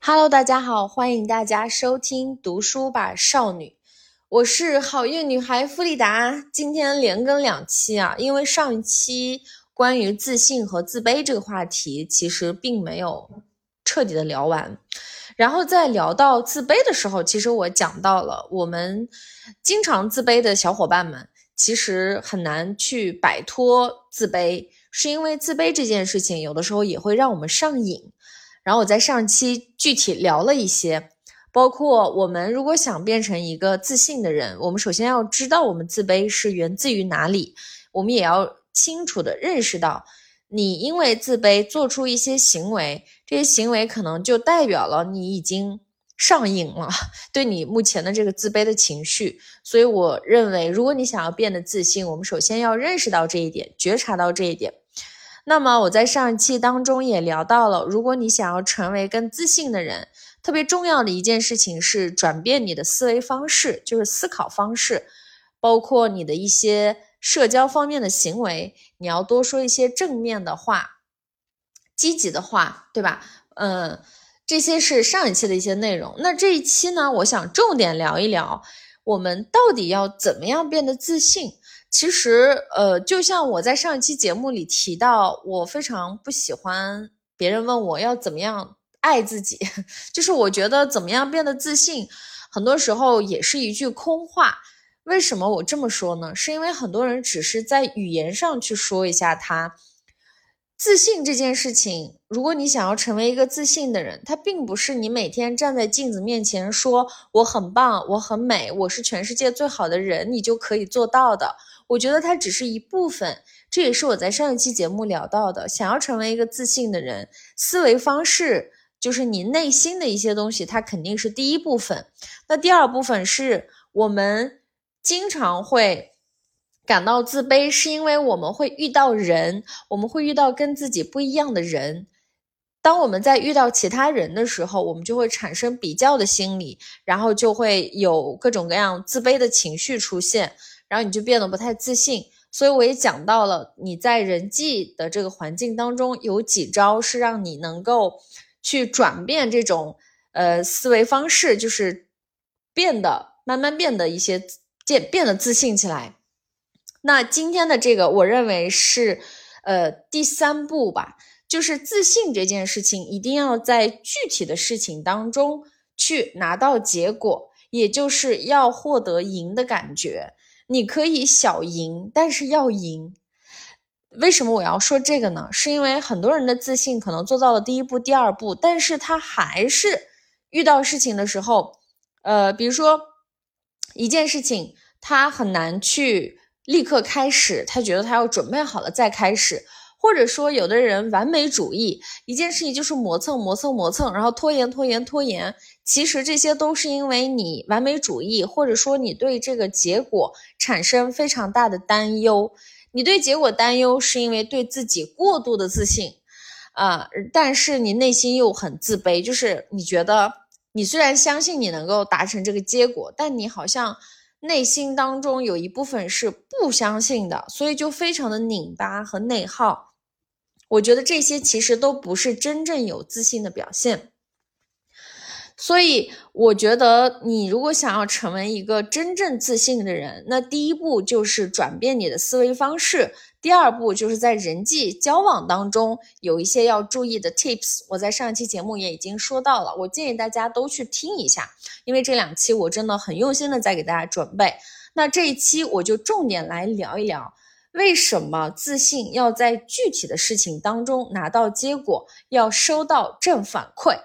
Hello，大家好，欢迎大家收听《读书吧少女》，我是好运女孩弗里达。今天连更两期啊，因为上一期关于自信和自卑这个话题，其实并没有彻底的聊完。然后在聊到自卑的时候，其实我讲到了我们经常自卑的小伙伴们，其实很难去摆脱自卑，是因为自卑这件事情有的时候也会让我们上瘾。然后我在上期具体聊了一些，包括我们如果想变成一个自信的人，我们首先要知道我们自卑是源自于哪里，我们也要清楚的认识到，你因为自卑做出一些行为，这些行为可能就代表了你已经上瘾了，对你目前的这个自卑的情绪。所以我认为，如果你想要变得自信，我们首先要认识到这一点，觉察到这一点。那么我在上一期当中也聊到了，如果你想要成为更自信的人，特别重要的一件事情是转变你的思维方式，就是思考方式，包括你的一些社交方面的行为，你要多说一些正面的话，积极的话，对吧？嗯，这些是上一期的一些内容。那这一期呢，我想重点聊一聊，我们到底要怎么样变得自信。其实，呃，就像我在上一期节目里提到，我非常不喜欢别人问我要怎么样爱自己，就是我觉得怎么样变得自信，很多时候也是一句空话。为什么我这么说呢？是因为很多人只是在语言上去说一下他自信这件事情。如果你想要成为一个自信的人，他并不是你每天站在镜子面前说我很棒，我很美，我是全世界最好的人，你就可以做到的。我觉得它只是一部分，这也是我在上一期节目聊到的。想要成为一个自信的人，思维方式就是你内心的一些东西，它肯定是第一部分。那第二部分是我们经常会感到自卑，是因为我们会遇到人，我们会遇到跟自己不一样的人。当我们在遇到其他人的时候，我们就会产生比较的心理，然后就会有各种各样自卑的情绪出现。然后你就变得不太自信，所以我也讲到了你在人际的这个环境当中有几招是让你能够去转变这种呃思维方式，就是变得慢慢变得一些变变得自信起来。那今天的这个我认为是呃第三步吧，就是自信这件事情一定要在具体的事情当中去拿到结果，也就是要获得赢的感觉。你可以小赢，但是要赢。为什么我要说这个呢？是因为很多人的自信可能做到了第一步、第二步，但是他还是遇到事情的时候，呃，比如说一件事情，他很难去立刻开始，他觉得他要准备好了再开始。或者说，有的人完美主义，一件事情就是磨蹭、磨蹭、磨蹭，然后拖延、拖延、拖延。其实这些都是因为你完美主义，或者说你对这个结果产生非常大的担忧。你对结果担忧，是因为对自己过度的自信啊，但是你内心又很自卑，就是你觉得你虽然相信你能够达成这个结果，但你好像。内心当中有一部分是不相信的，所以就非常的拧巴和内耗。我觉得这些其实都不是真正有自信的表现。所以，我觉得你如果想要成为一个真正自信的人，那第一步就是转变你的思维方式。第二步就是在人际交往当中有一些要注意的 tips。我在上一期节目也已经说到了，我建议大家都去听一下，因为这两期我真的很用心的在给大家准备。那这一期我就重点来聊一聊，为什么自信要在具体的事情当中拿到结果，要收到正反馈。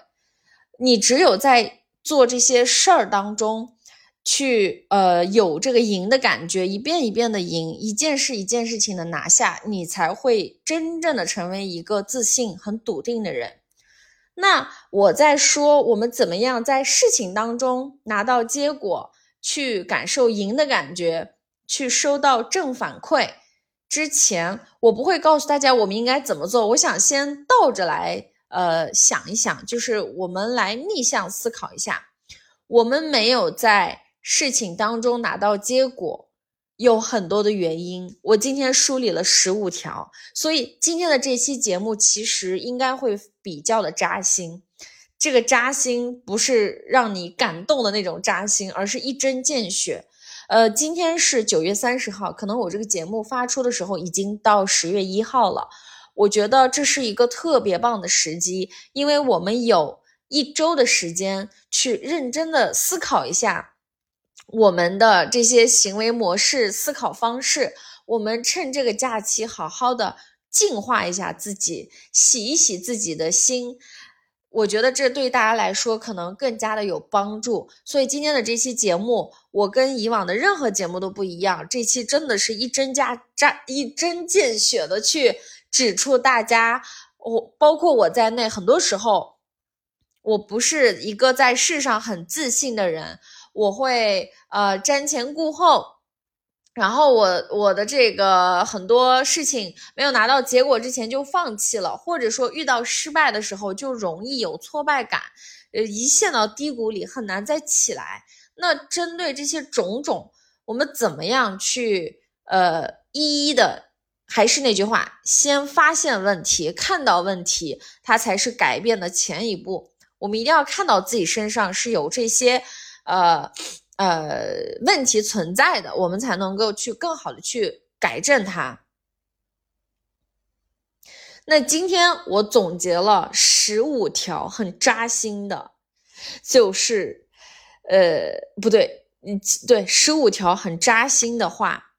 你只有在做这些事儿当中，去呃有这个赢的感觉，一遍一遍的赢，一件事一件事情的拿下，你才会真正的成为一个自信、很笃定的人。那我在说我们怎么样在事情当中拿到结果，去感受赢的感觉，去收到正反馈之前，我不会告诉大家我们应该怎么做。我想先倒着来。呃，想一想，就是我们来逆向思考一下，我们没有在事情当中拿到结果，有很多的原因。我今天梳理了十五条，所以今天的这期节目其实应该会比较的扎心。这个扎心不是让你感动的那种扎心，而是一针见血。呃，今天是九月三十号，可能我这个节目发出的时候已经到十月一号了。我觉得这是一个特别棒的时机，因为我们有一周的时间去认真的思考一下我们的这些行为模式、思考方式。我们趁这个假期好好的净化一下自己，洗一洗自己的心。我觉得这对大家来说可能更加的有帮助。所以今天的这期节目，我跟以往的任何节目都不一样。这期真的是一针加扎一针见血的去。指出大家，我包括我在内，很多时候我不是一个在世上很自信的人，我会呃瞻前顾后，然后我我的这个很多事情没有拿到结果之前就放弃了，或者说遇到失败的时候就容易有挫败感，呃一陷到低谷里很难再起来。那针对这些种种，我们怎么样去呃一一的？还是那句话，先发现问题，看到问题，它才是改变的前一步。我们一定要看到自己身上是有这些，呃呃问题存在的，我们才能够去更好的去改正它。那今天我总结了十五条很扎心的，就是，呃，不对，嗯，对，十五条很扎心的话。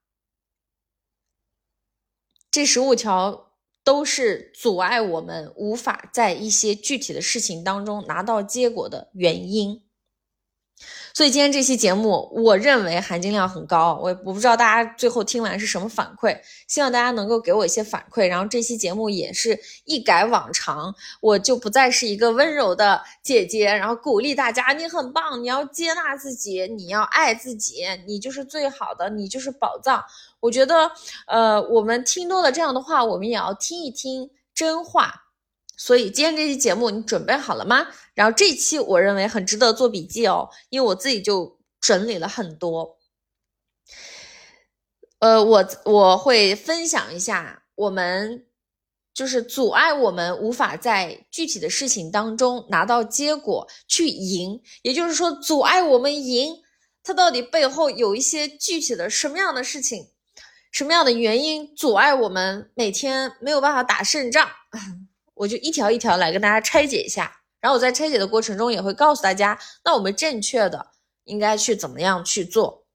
这十五条都是阻碍我们无法在一些具体的事情当中拿到结果的原因。所以今天这期节目，我认为含金量很高。我我不知道大家最后听完是什么反馈，希望大家能够给我一些反馈。然后这期节目也是一改往常，我就不再是一个温柔的姐姐，然后鼓励大家，你很棒，你要接纳自己，你要爱自己，你就是最好的，你就是宝藏。我觉得，呃，我们听多了这样的话，我们也要听一听真话。所以今天这期节目你准备好了吗？然后这期我认为很值得做笔记哦，因为我自己就整理了很多。呃，我我会分享一下我们就是阻碍我们无法在具体的事情当中拿到结果去赢，也就是说阻碍我们赢，它到底背后有一些具体的什么样的事情，什么样的原因阻碍我们每天没有办法打胜仗？我就一条一条来跟大家拆解一下，然后我在拆解的过程中也会告诉大家，那我们正确的应该去怎么样去做。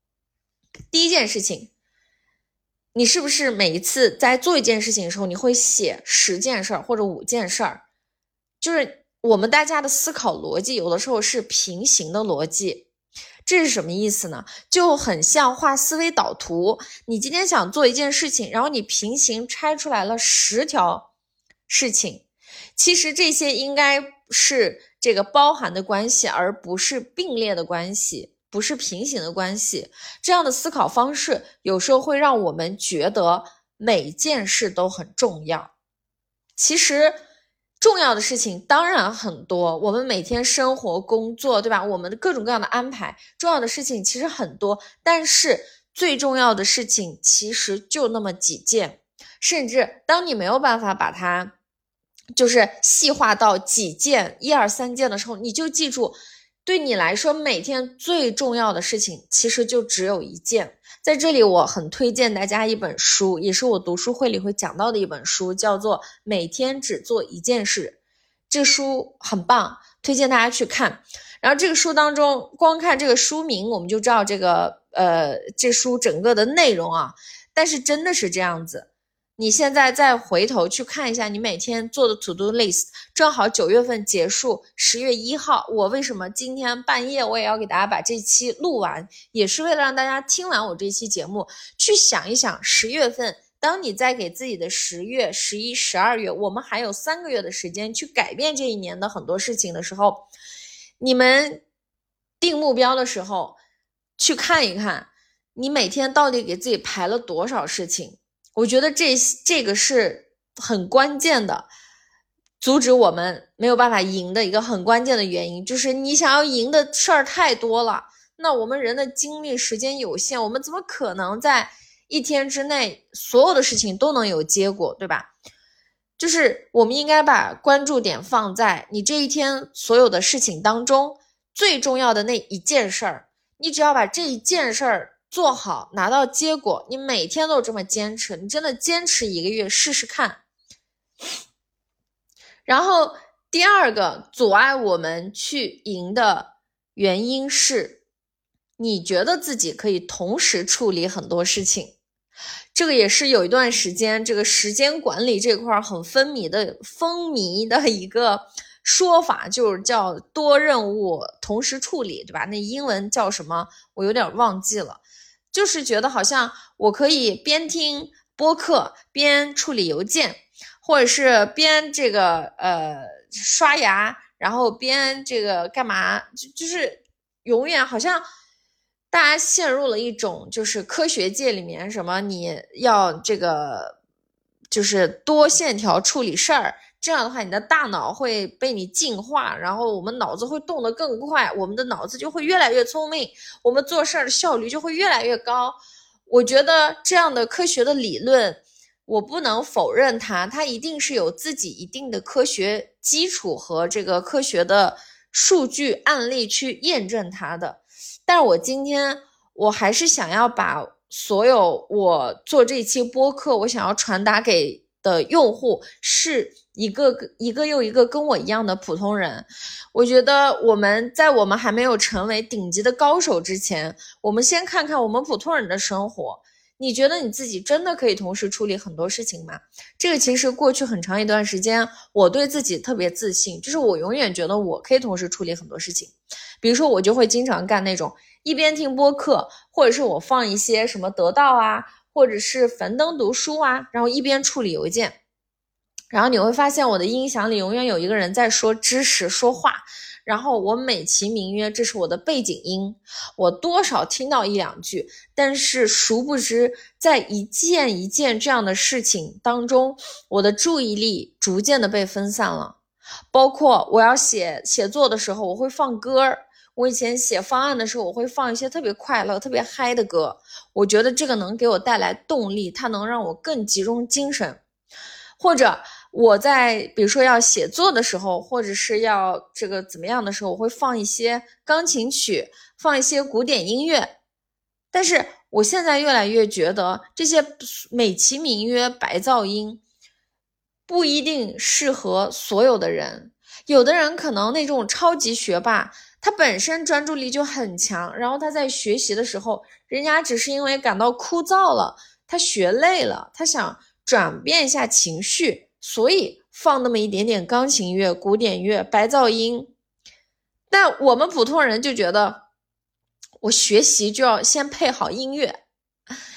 第一件事情，你是不是每一次在做一件事情的时候，你会写十件事儿或者五件事儿？就是我们大家的思考逻辑有的时候是平行的逻辑，这是什么意思呢？就很像画思维导图，你今天想做一件事情，然后你平行拆出来了十条事情。其实这些应该是这个包含的关系，而不是并列的关系，不是平行的关系。这样的思考方式有时候会让我们觉得每件事都很重要。其实重要的事情当然很多，我们每天生活、工作，对吧？我们的各种各样的安排，重要的事情其实很多，但是最重要的事情其实就那么几件。甚至当你没有办法把它。就是细化到几件、一二三件的时候，你就记住，对你来说每天最重要的事情其实就只有一件。在这里，我很推荐大家一本书，也是我读书会里会讲到的一本书，叫做《每天只做一件事》。这书很棒，推荐大家去看。然后这个书当中，光看这个书名，我们就知道这个呃，这书整个的内容啊。但是真的是这样子。你现在再回头去看一下你每天做的 to do list，正好九月份结束，十月一号，我为什么今天半夜我也要给大家把这期录完，也是为了让大家听完我这期节目，去想一想十月份，当你在给自己的十月、十一、十二月，我们还有三个月的时间去改变这一年的很多事情的时候，你们定目标的时候，去看一看，你每天到底给自己排了多少事情。我觉得这这个是很关键的，阻止我们没有办法赢的一个很关键的原因，就是你想要赢的事儿太多了。那我们人的精力时间有限，我们怎么可能在一天之内所有的事情都能有结果，对吧？就是我们应该把关注点放在你这一天所有的事情当中最重要的那一件事儿。你只要把这一件事儿做好，拿到结果，你每天都这么坚持，你真的坚持一个月试试看。然后第二个阻碍我们去赢的原因是，你觉得自己可以同时处理很多事情。这个也是有一段时间，这个时间管理这块很风靡的风靡的一个说法，就是叫多任务同时处理，对吧？那英文叫什么？我有点忘记了。就是觉得好像我可以边听播客边处理邮件，或者是边这个呃刷牙，然后边这个干嘛？就就是永远好像。大家陷入了一种，就是科学界里面什么你要这个，就是多线条处理事儿，这样的话你的大脑会被你净化，然后我们脑子会动得更快，我们的脑子就会越来越聪明，我们做事儿的效率就会越来越高。我觉得这样的科学的理论，我不能否认它，它一定是有自己一定的科学基础和这个科学的数据案例去验证它的。但我今天我还是想要把所有我做这期播客，我想要传达给的用户是一个一个又一个跟我一样的普通人。我觉得我们在我们还没有成为顶级的高手之前，我们先看看我们普通人的生活。你觉得你自己真的可以同时处理很多事情吗？这个其实过去很长一段时间，我对自己特别自信，就是我永远觉得我可以同时处理很多事情。比如说，我就会经常干那种一边听播客，或者是我放一些什么得到啊，或者是樊登读书啊，然后一边处理邮件。然后你会发现，我的音响里永远有一个人在说知识说话。然后我美其名曰这是我的背景音，我多少听到一两句，但是殊不知在一件一件这样的事情当中，我的注意力逐渐的被分散了。包括我要写写作的时候，我会放歌儿。我以前写方案的时候，我会放一些特别快乐、特别嗨的歌，我觉得这个能给我带来动力，它能让我更集中精神，或者。我在比如说要写作的时候，或者是要这个怎么样的时候，我会放一些钢琴曲，放一些古典音乐。但是我现在越来越觉得这些美其名曰白噪音，不一定适合所有的人。有的人可能那种超级学霸，他本身专注力就很强，然后他在学习的时候，人家只是因为感到枯燥了，他学累了，他想转变一下情绪。所以放那么一点点钢琴乐、古典乐、白噪音，但我们普通人就觉得，我学习就要先配好音乐，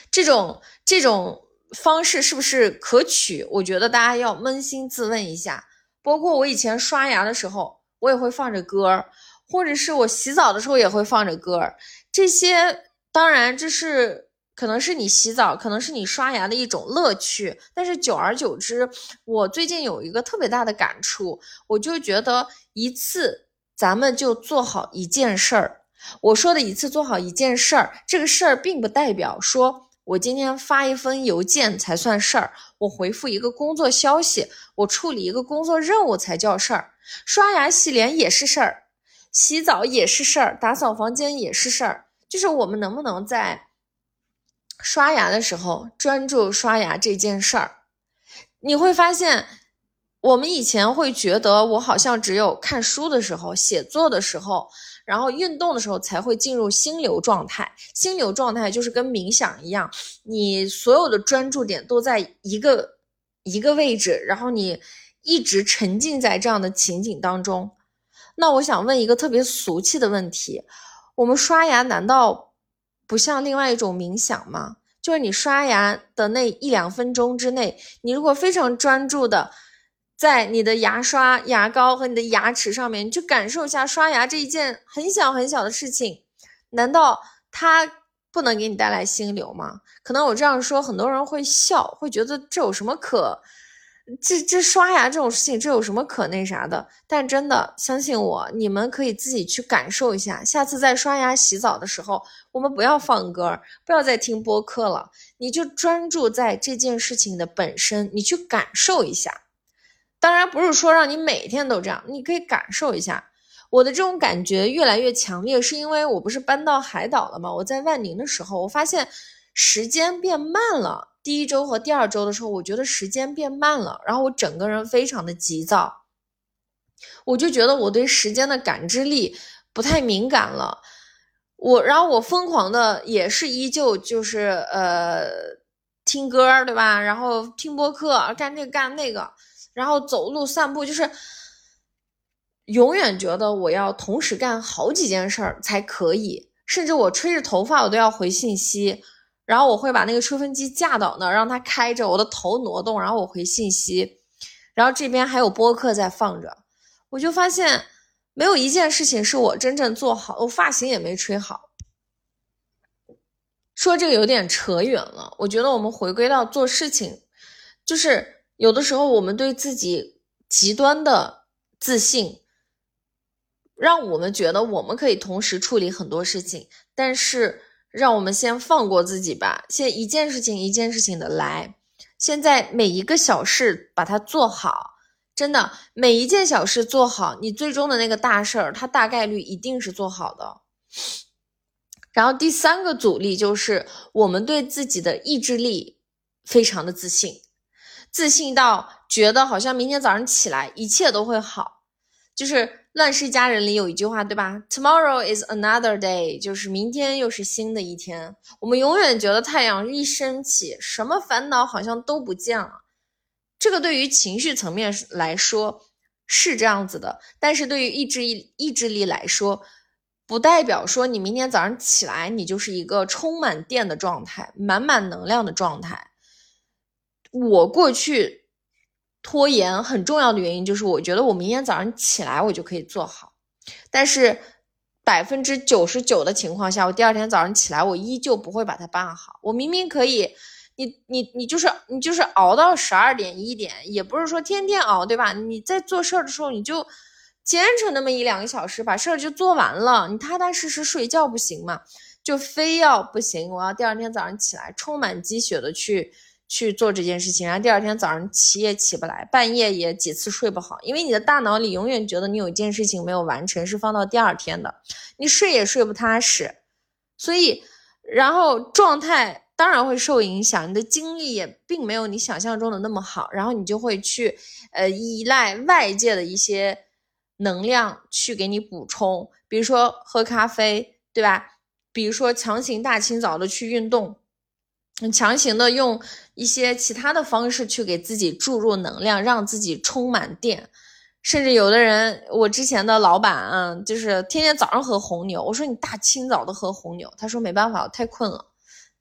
这种这种方式是不是可取？我觉得大家要扪心自问一下。包括我以前刷牙的时候，我也会放着歌或者是我洗澡的时候也会放着歌这些当然这是。可能是你洗澡，可能是你刷牙的一种乐趣，但是久而久之，我最近有一个特别大的感触，我就觉得一次咱们就做好一件事儿。我说的一次做好一件事儿，这个事儿并不代表说我今天发一封邮件才算事儿，我回复一个工作消息，我处理一个工作任务才叫事儿。刷牙洗脸也是事儿，洗澡也是事儿，打扫房间也是事儿，就是我们能不能在。刷牙的时候专注刷牙这件事儿，你会发现，我们以前会觉得我好像只有看书的时候、写作的时候，然后运动的时候才会进入心流状态。心流状态就是跟冥想一样，你所有的专注点都在一个一个位置，然后你一直沉浸在这样的情景当中。那我想问一个特别俗气的问题：我们刷牙难道？不像另外一种冥想吗？就是你刷牙的那一两分钟之内，你如果非常专注的在你的牙刷、牙膏和你的牙齿上面，你去感受一下刷牙这一件很小很小的事情，难道它不能给你带来心流吗？可能我这样说，很多人会笑，会觉得这有什么可。这这刷牙这种事情，这有什么可那啥的？但真的相信我，你们可以自己去感受一下。下次在刷牙、洗澡的时候，我们不要放歌，不要再听播客了，你就专注在这件事情的本身，你去感受一下。当然不是说让你每天都这样，你可以感受一下。我的这种感觉越来越强烈，是因为我不是搬到海岛了吗？我在万宁的时候，我发现时间变慢了。第一周和第二周的时候，我觉得时间变慢了，然后我整个人非常的急躁，我就觉得我对时间的感知力不太敏感了。我，然后我疯狂的也是依旧就是呃听歌，对吧？然后听播客，干这个干那个，然后走路散步，就是永远觉得我要同时干好几件事儿才可以，甚至我吹着头发我都要回信息。然后我会把那个吹风机架到那儿，让它开着，我的头挪动，然后我回信息。然后这边还有播客在放着，我就发现没有一件事情是我真正做好，我发型也没吹好。说这个有点扯远了，我觉得我们回归到做事情，就是有的时候我们对自己极端的自信，让我们觉得我们可以同时处理很多事情，但是。让我们先放过自己吧，先一件事情一件事情的来。现在每一个小事把它做好，真的每一件小事做好，你最终的那个大事儿，它大概率一定是做好的。然后第三个阻力就是我们对自己的意志力非常的自信，自信到觉得好像明天早上起来一切都会好，就是。《乱世佳人》里有一句话，对吧？Tomorrow is another day，就是明天又是新的一天。我们永远觉得太阳一升起，什么烦恼好像都不见了。这个对于情绪层面来说是这样子的，但是对于意志力意志力来说，不代表说你明天早上起来你就是一个充满电的状态，满满能量的状态。我过去。拖延很重要的原因就是，我觉得我明天早上起来我就可以做好，但是百分之九十九的情况下，我第二天早上起来我依旧不会把它办好。我明明可以，你你你就是你就是熬到十二点一点，也不是说天天熬，对吧？你在做事儿的时候，你就坚持那么一两个小时，把事儿就做完了，你踏踏实实睡觉不行吗？就非要不行，我要第二天早上起来充满鸡血的去。去做这件事情，然后第二天早上起也起不来，半夜也几次睡不好，因为你的大脑里永远觉得你有一件事情没有完成，是放到第二天的，你睡也睡不踏实，所以然后状态当然会受影响，你的精力也并没有你想象中的那么好，然后你就会去呃依赖外界的一些能量去给你补充，比如说喝咖啡，对吧？比如说强行大清早的去运动。强行的用一些其他的方式去给自己注入能量，让自己充满电。甚至有的人，我之前的老板啊，就是天天早上喝红牛。我说你大清早的喝红牛，他说没办法，我太困了。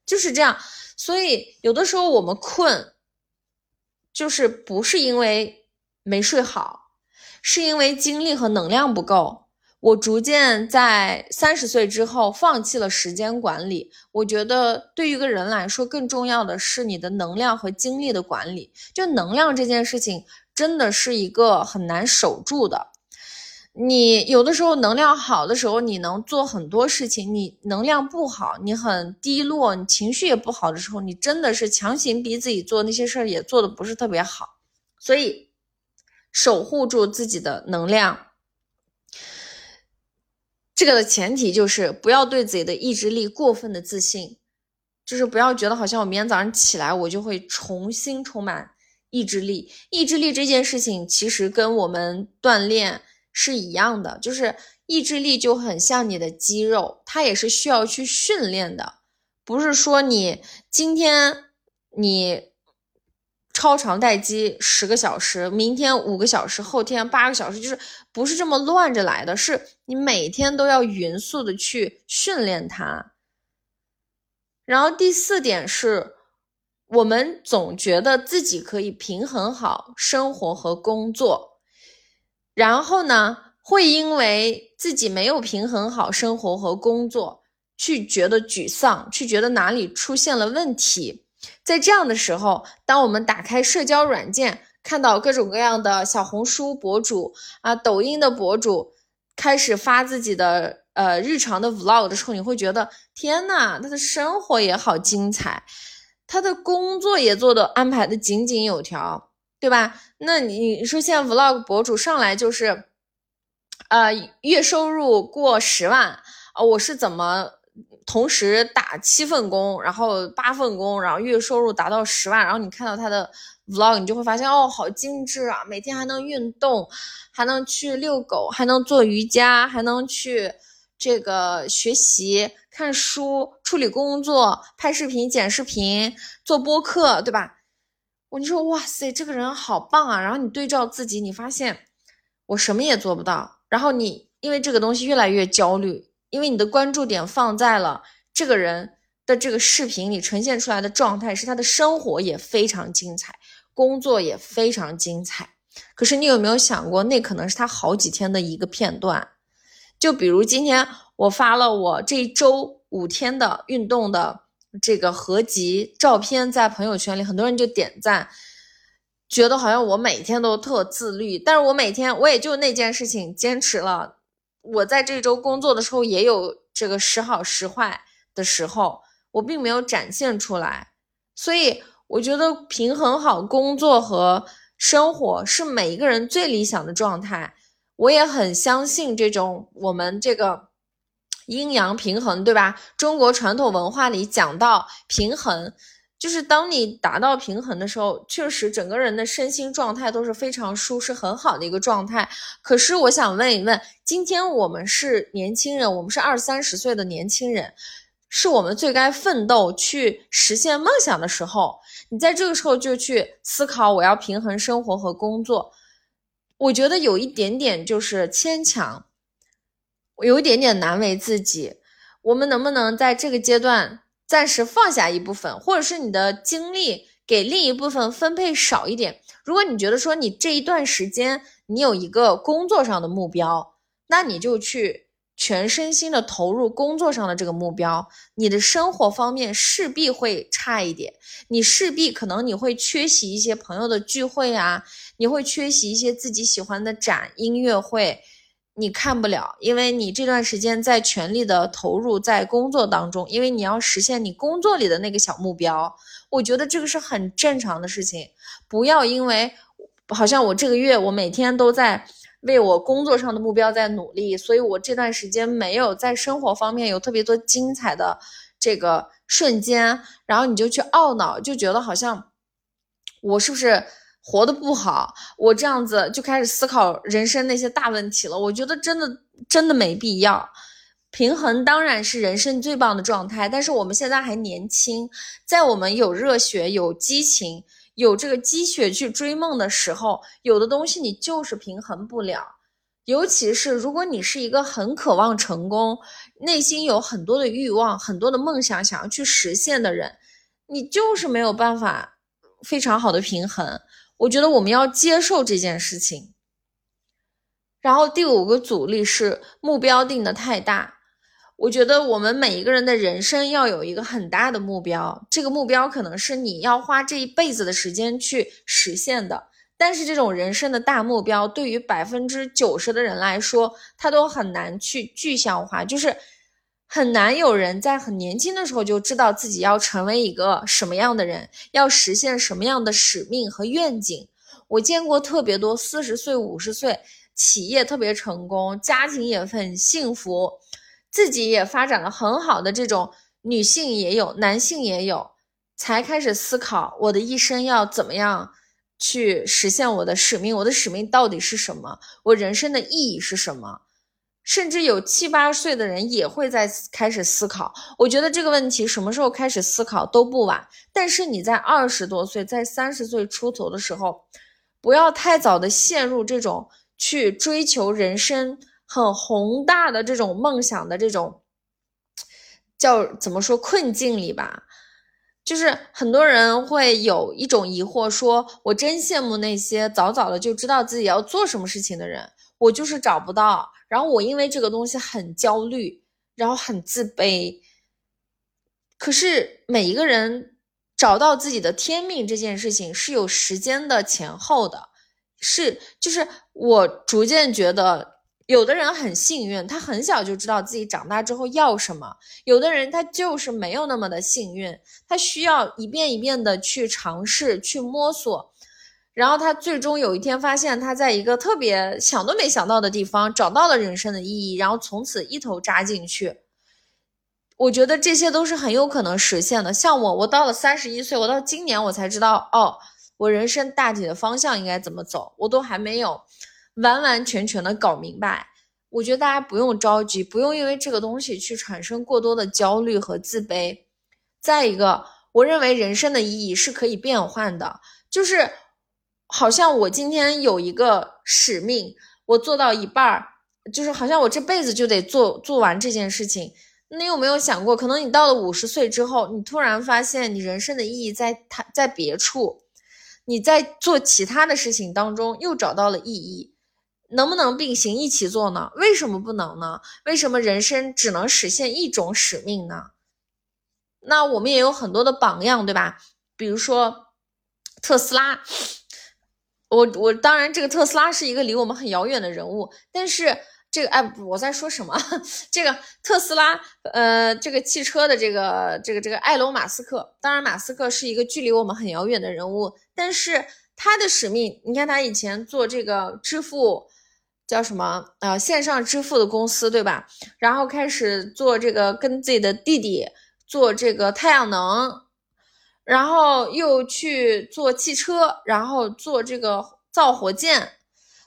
就是这样。所以有的时候我们困，就是不是因为没睡好，是因为精力和能量不够。我逐渐在三十岁之后放弃了时间管理。我觉得对于一个人来说，更重要的是你的能量和精力的管理。就能量这件事情，真的是一个很难守住的。你有的时候能量好的时候，你能做很多事情；你能量不好，你很低落，你情绪也不好的时候，你真的是强行逼自己做那些事儿，也做的不是特别好。所以，守护住自己的能量。这个的前提就是不要对自己的意志力过分的自信，就是不要觉得好像我明天早上起来我就会重新充满意志力。意志力这件事情其实跟我们锻炼是一样的，就是意志力就很像你的肌肉，它也是需要去训练的，不是说你今天你。超长待机十个小时，明天五个小时，后天八个小时，就是不是这么乱着来的，是你每天都要匀速的去训练它。然后第四点是，我们总觉得自己可以平衡好生活和工作，然后呢，会因为自己没有平衡好生活和工作，去觉得沮丧，去觉得哪里出现了问题。在这样的时候，当我们打开社交软件，看到各种各样的小红书博主啊、抖音的博主开始发自己的呃日常的 vlog 的时候，你会觉得天呐，他的生活也好精彩，他的工作也做的安排的井井有条，对吧？那你你说现在 vlog 博主上来就是，呃，月收入过十万啊，我是怎么同时打七份工，然后八份工，然后月收入达到十万，然后你看到他的 vlog，你就会发现哦，好精致啊，每天还能运动，还能去遛狗，还能做瑜伽，还能去这个学习、看书、处理工作、拍视频、剪视频、做播客，对吧？我就说哇塞，这个人好棒啊！然后你对照自己，你发现我什么也做不到。然后你因为这个东西越来越焦虑，因为你的关注点放在了这个人的这个视频里呈现出来的状态，是他的生活也非常精彩，工作也非常精彩。可是你有没有想过，那可能是他好几天的一个片段？就比如今天我发了我这一周五天的运动的。这个合集照片在朋友圈里，很多人就点赞，觉得好像我每天都特自律。但是我每天我也就那件事情坚持了。我在这周工作的时候也有这个时好时坏的时候，我并没有展现出来。所以我觉得平衡好工作和生活是每一个人最理想的状态。我也很相信这种我们这个。阴阳平衡，对吧？中国传统文化里讲到平衡，就是当你达到平衡的时候，确实整个人的身心状态都是非常舒适、很好的一个状态。可是我想问一问，今天我们是年轻人，我们是二三十岁的年轻人，是我们最该奋斗去实现梦想的时候。你在这个时候就去思考我要平衡生活和工作，我觉得有一点点就是牵强。有一点点难为自己，我们能不能在这个阶段暂时放下一部分，或者是你的精力给另一部分分配少一点？如果你觉得说你这一段时间你有一个工作上的目标，那你就去全身心的投入工作上的这个目标。你的生活方面势必会差一点，你势必可能你会缺席一些朋友的聚会啊，你会缺席一些自己喜欢的展、音乐会。你看不了，因为你这段时间在全力的投入在工作当中，因为你要实现你工作里的那个小目标。我觉得这个是很正常的事情，不要因为好像我这个月我每天都在为我工作上的目标在努力，所以我这段时间没有在生活方面有特别多精彩的这个瞬间，然后你就去懊恼，就觉得好像我是不是？活得不好，我这样子就开始思考人生那些大问题了。我觉得真的真的没必要。平衡当然是人生最棒的状态，但是我们现在还年轻，在我们有热血、有激情、有这个积雪去追梦的时候，有的东西你就是平衡不了。尤其是如果你是一个很渴望成功、内心有很多的欲望、很多的梦想想要去实现的人，你就是没有办法非常好的平衡。我觉得我们要接受这件事情。然后第五个阻力是目标定的太大。我觉得我们每一个人的人生要有一个很大的目标，这个目标可能是你要花这一辈子的时间去实现的。但是这种人生的大目标，对于百分之九十的人来说，他都很难去具象化，就是。很难有人在很年轻的时候就知道自己要成为一个什么样的人，要实现什么样的使命和愿景。我见过特别多四十岁、五十岁，企业特别成功，家庭也很幸福，自己也发展的很好的这种女性也有，男性也有，才开始思考我的一生要怎么样去实现我的使命，我的使命到底是什么？我人生的意义是什么？甚至有七八岁的人也会在开始思考。我觉得这个问题什么时候开始思考都不晚。但是你在二十多岁、在三十岁出头的时候，不要太早的陷入这种去追求人生很宏大的这种梦想的这种叫怎么说困境里吧。就是很多人会有一种疑惑，说我真羡慕那些早早的就知道自己要做什么事情的人，我就是找不到。然后我因为这个东西很焦虑，然后很自卑。可是每一个人找到自己的天命这件事情是有时间的前后的，是就是我逐渐觉得，有的人很幸运，他很小就知道自己长大之后要什么；有的人他就是没有那么的幸运，他需要一遍一遍的去尝试、去摸索。然后他最终有一天发现他在一个特别想都没想到的地方找到了人生的意义，然后从此一头扎进去。我觉得这些都是很有可能实现的。像我，我到了三十一岁，我到今年我才知道，哦，我人生大体的方向应该怎么走，我都还没有完完全全的搞明白。我觉得大家不用着急，不用因为这个东西去产生过多的焦虑和自卑。再一个，我认为人生的意义是可以变换的，就是好像我今天有一个使命，我做到一半儿，就是好像我这辈子就得做做完这件事情。你有没有想过，可能你到了五十岁之后，你突然发现你人生的意义在它在别处，你在做其他的事情当中又找到了意义。能不能并行一起做呢？为什么不能呢？为什么人生只能实现一种使命呢？那我们也有很多的榜样，对吧？比如说特斯拉，我我当然这个特斯拉是一个离我们很遥远的人物，但是这个哎，我在说什么？这个特斯拉，呃，这个汽车的这个这个这个埃隆马斯克，当然马斯克是一个距离我们很遥远的人物，但是他的使命，你看他以前做这个支付。叫什么啊？线上支付的公司对吧？然后开始做这个，跟自己的弟弟做这个太阳能，然后又去做汽车，然后做这个造火箭。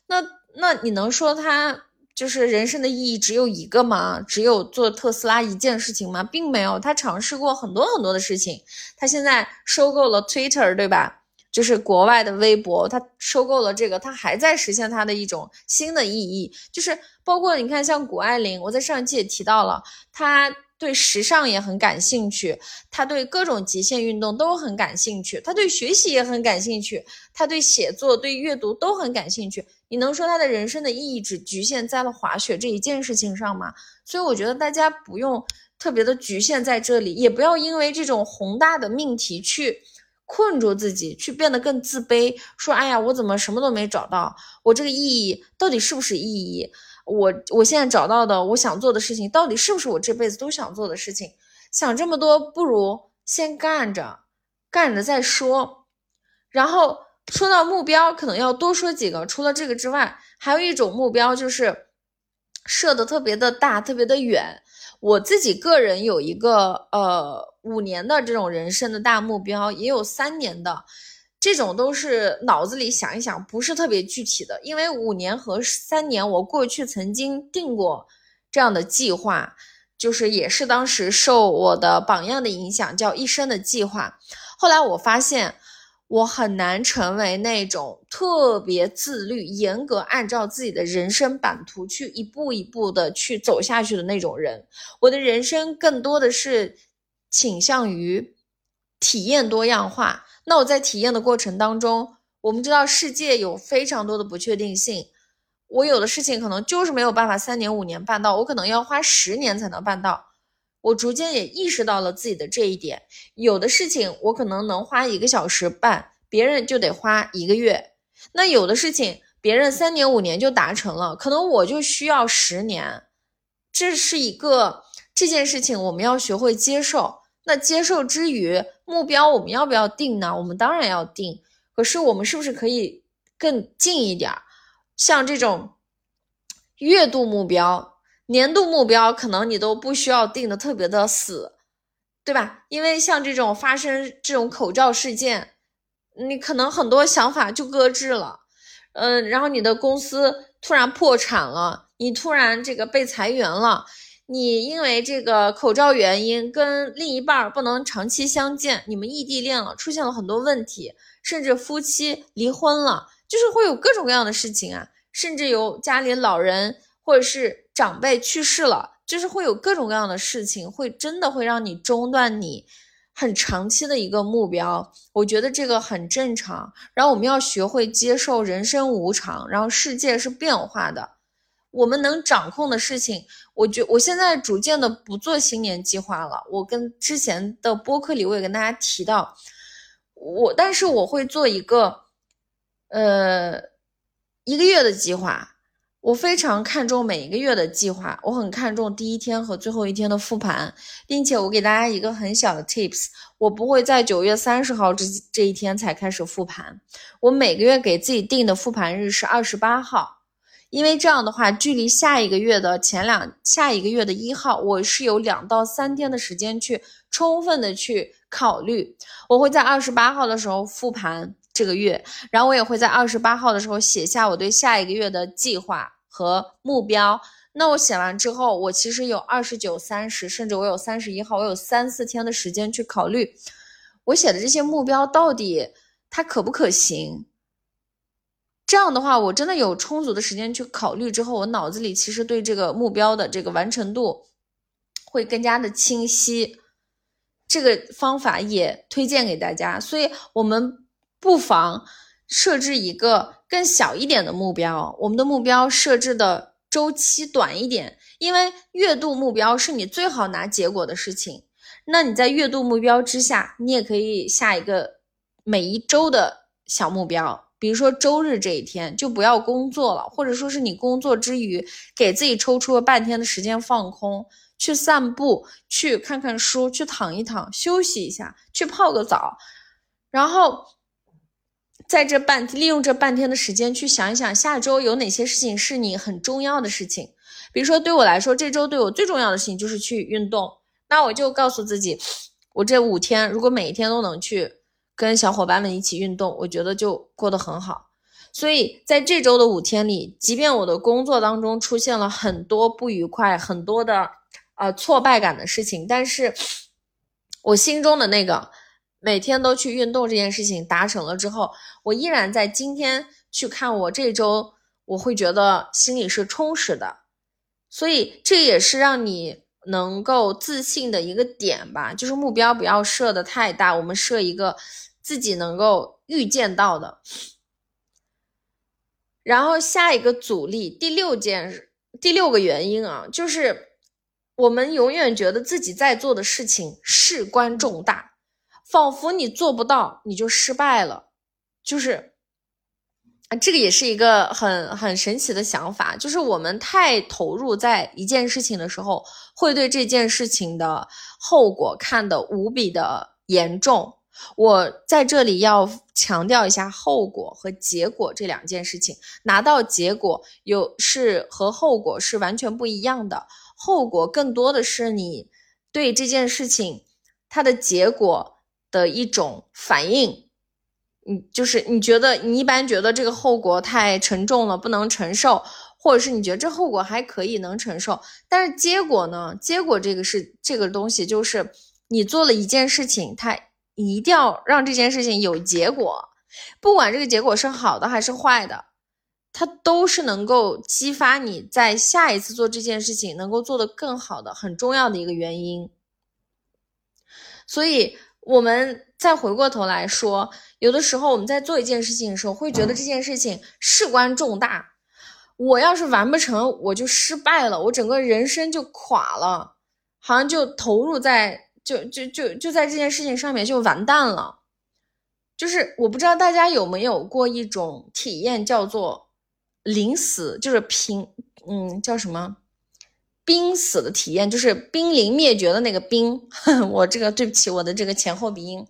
那那你能说他就是人生的意义只有一个吗？只有做特斯拉一件事情吗？并没有，他尝试过很多很多的事情。他现在收购了 Twitter，对吧？就是国外的微博，他收购了这个，他还在实现他的一种新的意义，就是包括你看，像谷爱凌，我在上一期也提到了，他对时尚也很感兴趣，他对各种极限运动都很感兴趣，他对学习也很感兴趣，他对写作、对阅读都很感兴趣。你能说他的人生的意义只局限在了滑雪这一件事情上吗？所以我觉得大家不用特别的局限在这里，也不要因为这种宏大的命题去。困住自己，去变得更自卑，说：“哎呀，我怎么什么都没找到？我这个意义到底是不是意义？我我现在找到的，我想做的事情，到底是不是我这辈子都想做的事情？想这么多，不如先干着，干着再说。然后说到目标，可能要多说几个。除了这个之外，还有一种目标就是设的特别的大，特别的远。我自己个人有一个呃。”五年的这种人生的大目标，也有三年的，这种都是脑子里想一想，不是特别具体的。因为五年和三年，我过去曾经定过这样的计划，就是也是当时受我的榜样的影响，叫一生的计划。后来我发现，我很难成为那种特别自律、严格按照自己的人生版图去一步一步的去走下去的那种人。我的人生更多的是。倾向于体验多样化。那我在体验的过程当中，我们知道世界有非常多的不确定性。我有的事情可能就是没有办法三年五年办到，我可能要花十年才能办到。我逐渐也意识到了自己的这一点。有的事情我可能能花一个小时办，别人就得花一个月。那有的事情别人三年五年就达成了，可能我就需要十年。这是一个这件事情，我们要学会接受。那接受之余，目标我们要不要定呢？我们当然要定。可是我们是不是可以更近一点儿？像这种月度目标、年度目标，可能你都不需要定的特别的死，对吧？因为像这种发生这种口罩事件，你可能很多想法就搁置了。嗯，然后你的公司突然破产了，你突然这个被裁员了。你因为这个口罩原因跟另一半不能长期相见，你们异地恋了，出现了很多问题，甚至夫妻离婚了，就是会有各种各样的事情啊，甚至有家里老人或者是长辈去世了，就是会有各种各样的事情，会真的会让你中断你很长期的一个目标。我觉得这个很正常，然后我们要学会接受人生无常，然后世界是变化的。我们能掌控的事情，我觉我现在逐渐的不做新年计划了。我跟之前的播客里，我也跟大家提到，我但是我会做一个，呃，一个月的计划。我非常看重每一个月的计划，我很看重第一天和最后一天的复盘，并且我给大家一个很小的 tips，我不会在九月三十号这这一天才开始复盘，我每个月给自己定的复盘日是二十八号，因为这样的话，距离下一个月的前两下一个月的一号，我是有两到三天的时间去充分的去考虑，我会在二十八号的时候复盘这个月，然后我也会在二十八号的时候写下我对下一个月的计划。和目标，那我写完之后，我其实有二十九、三十，甚至我有三十一号，我有三四天的时间去考虑我写的这些目标到底它可不可行。这样的话，我真的有充足的时间去考虑之后，我脑子里其实对这个目标的这个完成度会更加的清晰。这个方法也推荐给大家，所以我们不妨设置一个。更小一点的目标，我们的目标设置的周期短一点，因为月度目标是你最好拿结果的事情。那你在月度目标之下，你也可以下一个每一周的小目标，比如说周日这一天就不要工作了，或者说是你工作之余给自己抽出了半天的时间放空，去散步，去看看书，去躺一躺，休息一下，去泡个澡，然后。在这半利用这半天的时间去想一想，下周有哪些事情是你很重要的事情。比如说，对我来说，这周对我最重要的事情就是去运动。那我就告诉自己，我这五天如果每一天都能去跟小伙伴们一起运动，我觉得就过得很好。所以在这周的五天里，即便我的工作当中出现了很多不愉快、很多的呃挫败感的事情，但是我心中的那个。每天都去运动这件事情达成了之后，我依然在今天去看我这周，我会觉得心里是充实的，所以这也是让你能够自信的一个点吧。就是目标不要设的太大，我们设一个自己能够预见到的。然后下一个阻力，第六件，第六个原因啊，就是我们永远觉得自己在做的事情事关重大。仿佛你做不到，你就失败了，就是，啊这个也是一个很很神奇的想法。就是我们太投入在一件事情的时候，会对这件事情的后果看得无比的严重。我在这里要强调一下，后果和结果这两件事情，拿到结果有是和后果是完全不一样的。后果更多的是你对这件事情它的结果。的一种反应，你就是你觉得你一般觉得这个后果太沉重了，不能承受，或者是你觉得这后果还可以能承受，但是结果呢？结果这个是这个东西，就是你做了一件事情，它一定要让这件事情有结果，不管这个结果是好的还是坏的，它都是能够激发你在下一次做这件事情能够做得更好的很重要的一个原因，所以。我们再回过头来说，有的时候我们在做一件事情的时候，会觉得这件事情事关重大，我要是完不成，我就失败了，我整个人生就垮了，好像就投入在就就就就在这件事情上面就完蛋了。就是我不知道大家有没有过一种体验，叫做临死，就是濒，嗯，叫什么？濒死的体验就是濒临灭绝的那个濒，我这个对不起我的这个前后鼻音，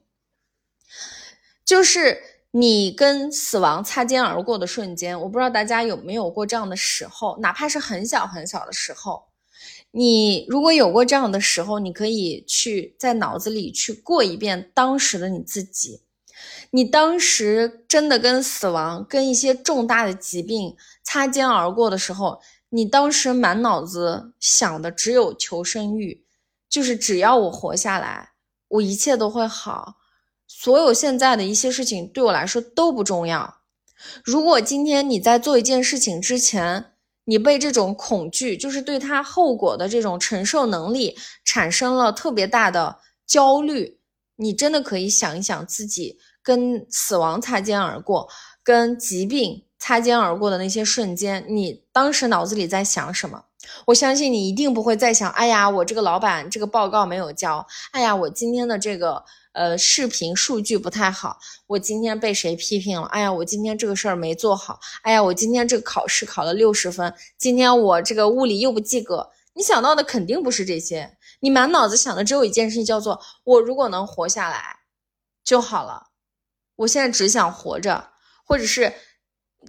就是你跟死亡擦肩而过的瞬间。我不知道大家有没有过这样的时候，哪怕是很小很小的时候，你如果有过这样的时候，你可以去在脑子里去过一遍当时的你自己，你当时真的跟死亡、跟一些重大的疾病擦肩而过的时候。你当时满脑子想的只有求生欲，就是只要我活下来，我一切都会好。所有现在的一些事情对我来说都不重要。如果今天你在做一件事情之前，你被这种恐惧，就是对它后果的这种承受能力产生了特别大的焦虑，你真的可以想一想自己跟死亡擦肩而过，跟疾病。擦肩而过的那些瞬间，你当时脑子里在想什么？我相信你一定不会再想，哎呀，我这个老板这个报告没有交，哎呀，我今天的这个呃视频数据不太好，我今天被谁批评了？哎呀，我今天这个事儿没做好，哎呀，我今天这个考试考了六十分，今天我这个物理又不及格。你想到的肯定不是这些，你满脑子想的只有一件事，叫做我如果能活下来就好了。我现在只想活着，或者是。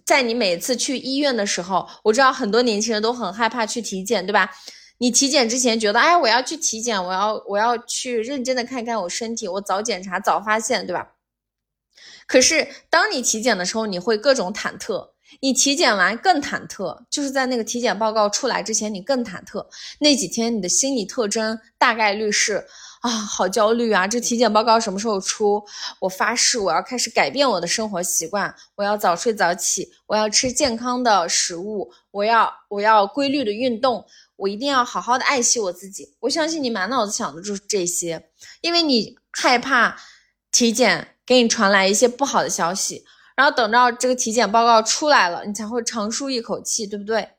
在你每次去医院的时候，我知道很多年轻人都很害怕去体检，对吧？你体检之前觉得，哎，我要去体检，我要我要去认真的看看我身体，我早检查早发现，对吧？可是当你体检的时候，你会各种忐忑，你体检完更忐忑，就是在那个体检报告出来之前，你更忐忑。那几天你的心理特征大概率是。啊，好焦虑啊！这体检报告什么时候出？我发誓，我要开始改变我的生活习惯。我要早睡早起，我要吃健康的食物，我要我要规律的运动，我一定要好好的爱惜我自己。我相信你满脑子想的就是这些，因为你害怕体检给你传来一些不好的消息，然后等到这个体检报告出来了，你才会长舒一口气，对不对？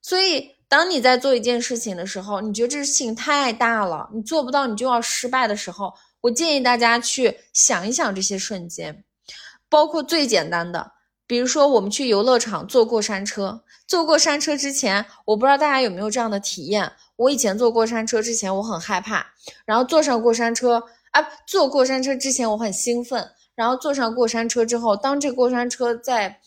所以。当你在做一件事情的时候，你觉得这事情太大了，你做不到，你就要失败的时候，我建议大家去想一想这些瞬间，包括最简单的，比如说我们去游乐场坐过山车，坐过山车之前，我不知道大家有没有这样的体验，我以前坐过山车之前我很害怕，然后坐上过山车啊，坐过山车之前我很兴奋，然后坐上过山车之后，当这过山车在。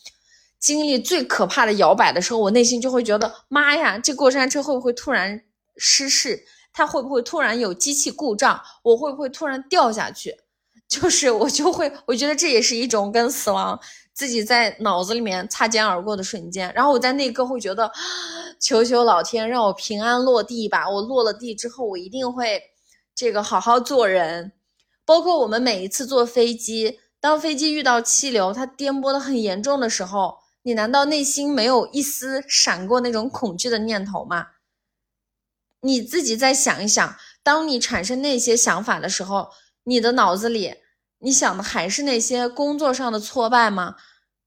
经历最可怕的摇摆的时候，我内心就会觉得妈呀，这过山车会不会突然失事？它会不会突然有机器故障？我会不会突然掉下去？就是我就会，我觉得这也是一种跟死亡自己在脑子里面擦肩而过的瞬间。然后我在那一刻会觉得，求求老天让我平安落地吧！我落了地之后，我一定会这个好好做人。包括我们每一次坐飞机，当飞机遇到气流，它颠簸的很严重的时候。你难道内心没有一丝闪过那种恐惧的念头吗？你自己再想一想，当你产生那些想法的时候，你的脑子里你想的还是那些工作上的挫败吗？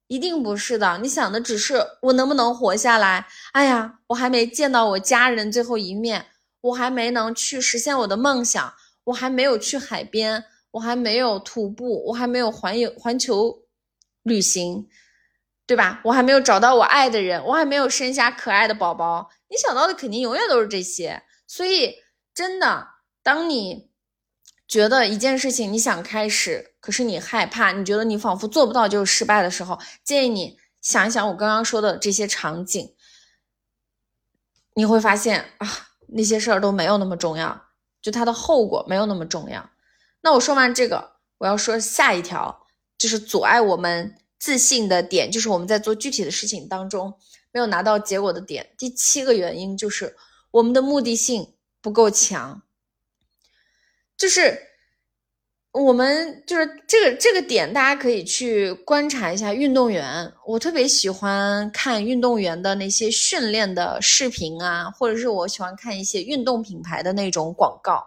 一定不是的，你想的只是我能不能活下来。哎呀，我还没见到我家人最后一面，我还没能去实现我的梦想，我还没有去海边，我还没有徒步，我还没有环游环球旅行。对吧？我还没有找到我爱的人，我还没有生下可爱的宝宝。你想到的肯定永远都是这些。所以，真的，当你觉得一件事情你想开始，可是你害怕，你觉得你仿佛做不到就是失败的时候，建议你想一想我刚刚说的这些场景，你会发现啊，那些事儿都没有那么重要，就它的后果没有那么重要。那我说完这个，我要说下一条，就是阻碍我们。自信的点就是我们在做具体的事情当中没有拿到结果的点。第七个原因就是我们的目的性不够强，就是我们就是这个这个点，大家可以去观察一下运动员。我特别喜欢看运动员的那些训练的视频啊，或者是我喜欢看一些运动品牌的那种广告。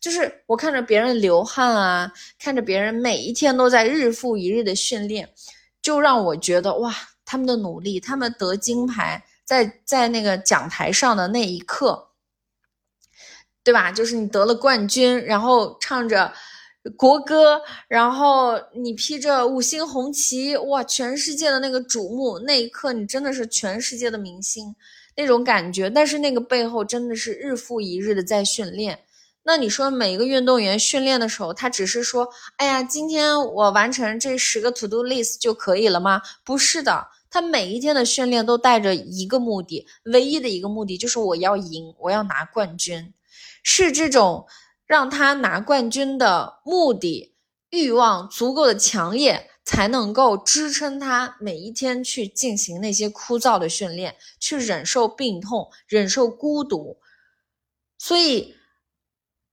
就是我看着别人流汗啊，看着别人每一天都在日复一日的训练。就让我觉得哇，他们的努力，他们得金牌，在在那个讲台上的那一刻，对吧？就是你得了冠军，然后唱着国歌，然后你披着五星红旗，哇，全世界的那个瞩目，那一刻你真的是全世界的明星那种感觉。但是那个背后真的是日复一日的在训练。那你说每一个运动员训练的时候，他只是说，哎呀，今天我完成这十个 to do list 就可以了吗？不是的，他每一天的训练都带着一个目的，唯一的一个目的就是我要赢，我要拿冠军，是这种让他拿冠军的目的欲望足够的强烈，才能够支撑他每一天去进行那些枯燥的训练，去忍受病痛，忍受孤独，所以。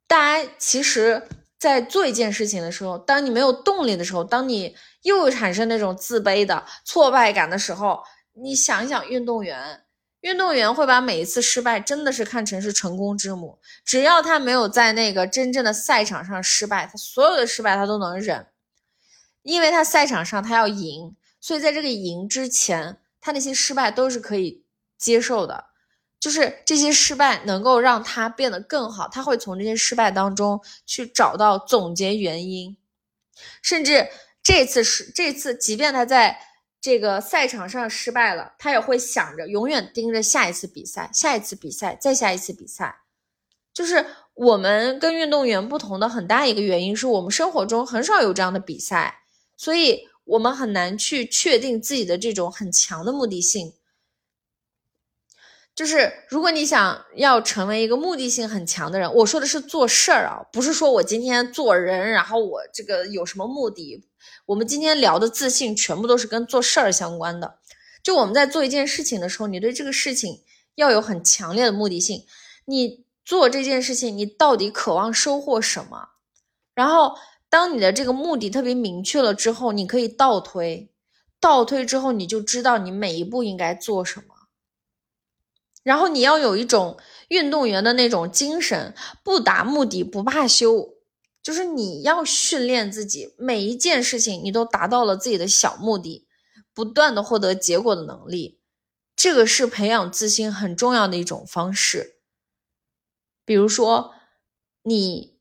大家其实，在做一件事情的时候，当你没有动力的时候，当你又产生那种自卑的挫败感的时候，你想一想，运动员，运动员会把每一次失败真的是看成是成功之母。只要他没有在那个真正的赛场上失败，他所有的失败他都能忍，因为他赛场上他要赢，所以在这个赢之前，他那些失败都是可以接受的。就是这些失败能够让他变得更好，他会从这些失败当中去找到总结原因，甚至这次是这次，即便他在这个赛场上失败了，他也会想着永远盯着下一次比赛，下一次比赛，再下一次比赛。就是我们跟运动员不同的很大一个原因，是我们生活中很少有这样的比赛，所以我们很难去确定自己的这种很强的目的性。就是如果你想要成为一个目的性很强的人，我说的是做事儿啊，不是说我今天做人，然后我这个有什么目的。我们今天聊的自信，全部都是跟做事儿相关的。就我们在做一件事情的时候，你对这个事情要有很强烈的目的性。你做这件事情，你到底渴望收获什么？然后，当你的这个目的特别明确了之后，你可以倒推，倒推之后，你就知道你每一步应该做什么。然后你要有一种运动员的那种精神，不达目的不罢休，就是你要训练自己，每一件事情你都达到了自己的小目的，不断的获得结果的能力，这个是培养自信很重要的一种方式。比如说，你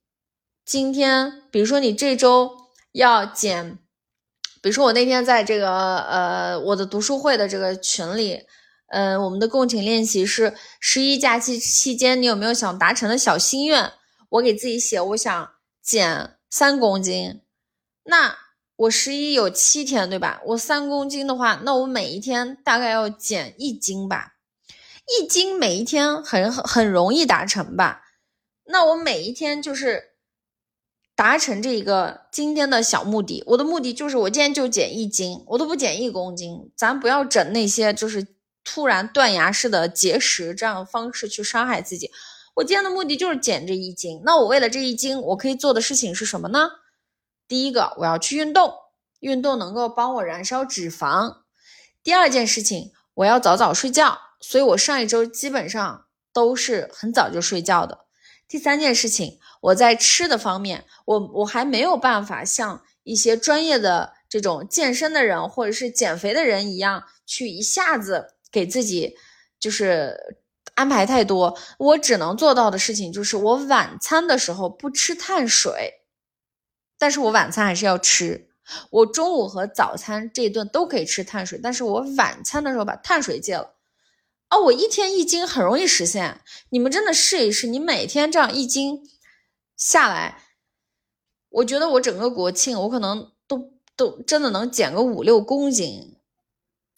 今天，比如说你这周要减，比如说我那天在这个呃我的读书会的这个群里。嗯，我们的共情练习是十一假期期间，你有没有想达成的小心愿？我给自己写，我想减三公斤。那我十一有七天，对吧？我三公斤的话，那我每一天大概要减一斤吧？一斤每一天很很很容易达成吧？那我每一天就是达成这一个今天的小目的。我的目的就是我今天就减一斤，我都不减一公斤。咱不要整那些就是。突然断崖式的节食这样的方式去伤害自己，我今天的目的就是减这一斤。那我为了这一斤，我可以做的事情是什么呢？第一个，我要去运动，运动能够帮我燃烧脂肪。第二件事情，我要早早睡觉，所以我上一周基本上都是很早就睡觉的。第三件事情，我在吃的方面，我我还没有办法像一些专业的这种健身的人或者是减肥的人一样，去一下子。给自己就是安排太多，我只能做到的事情就是我晚餐的时候不吃碳水，但是我晚餐还是要吃。我中午和早餐这一顿都可以吃碳水，但是我晚餐的时候把碳水戒了。哦，我一天一斤很容易实现，你们真的试一试，你每天这样一斤下来，我觉得我整个国庆我可能都都真的能减个五六公斤。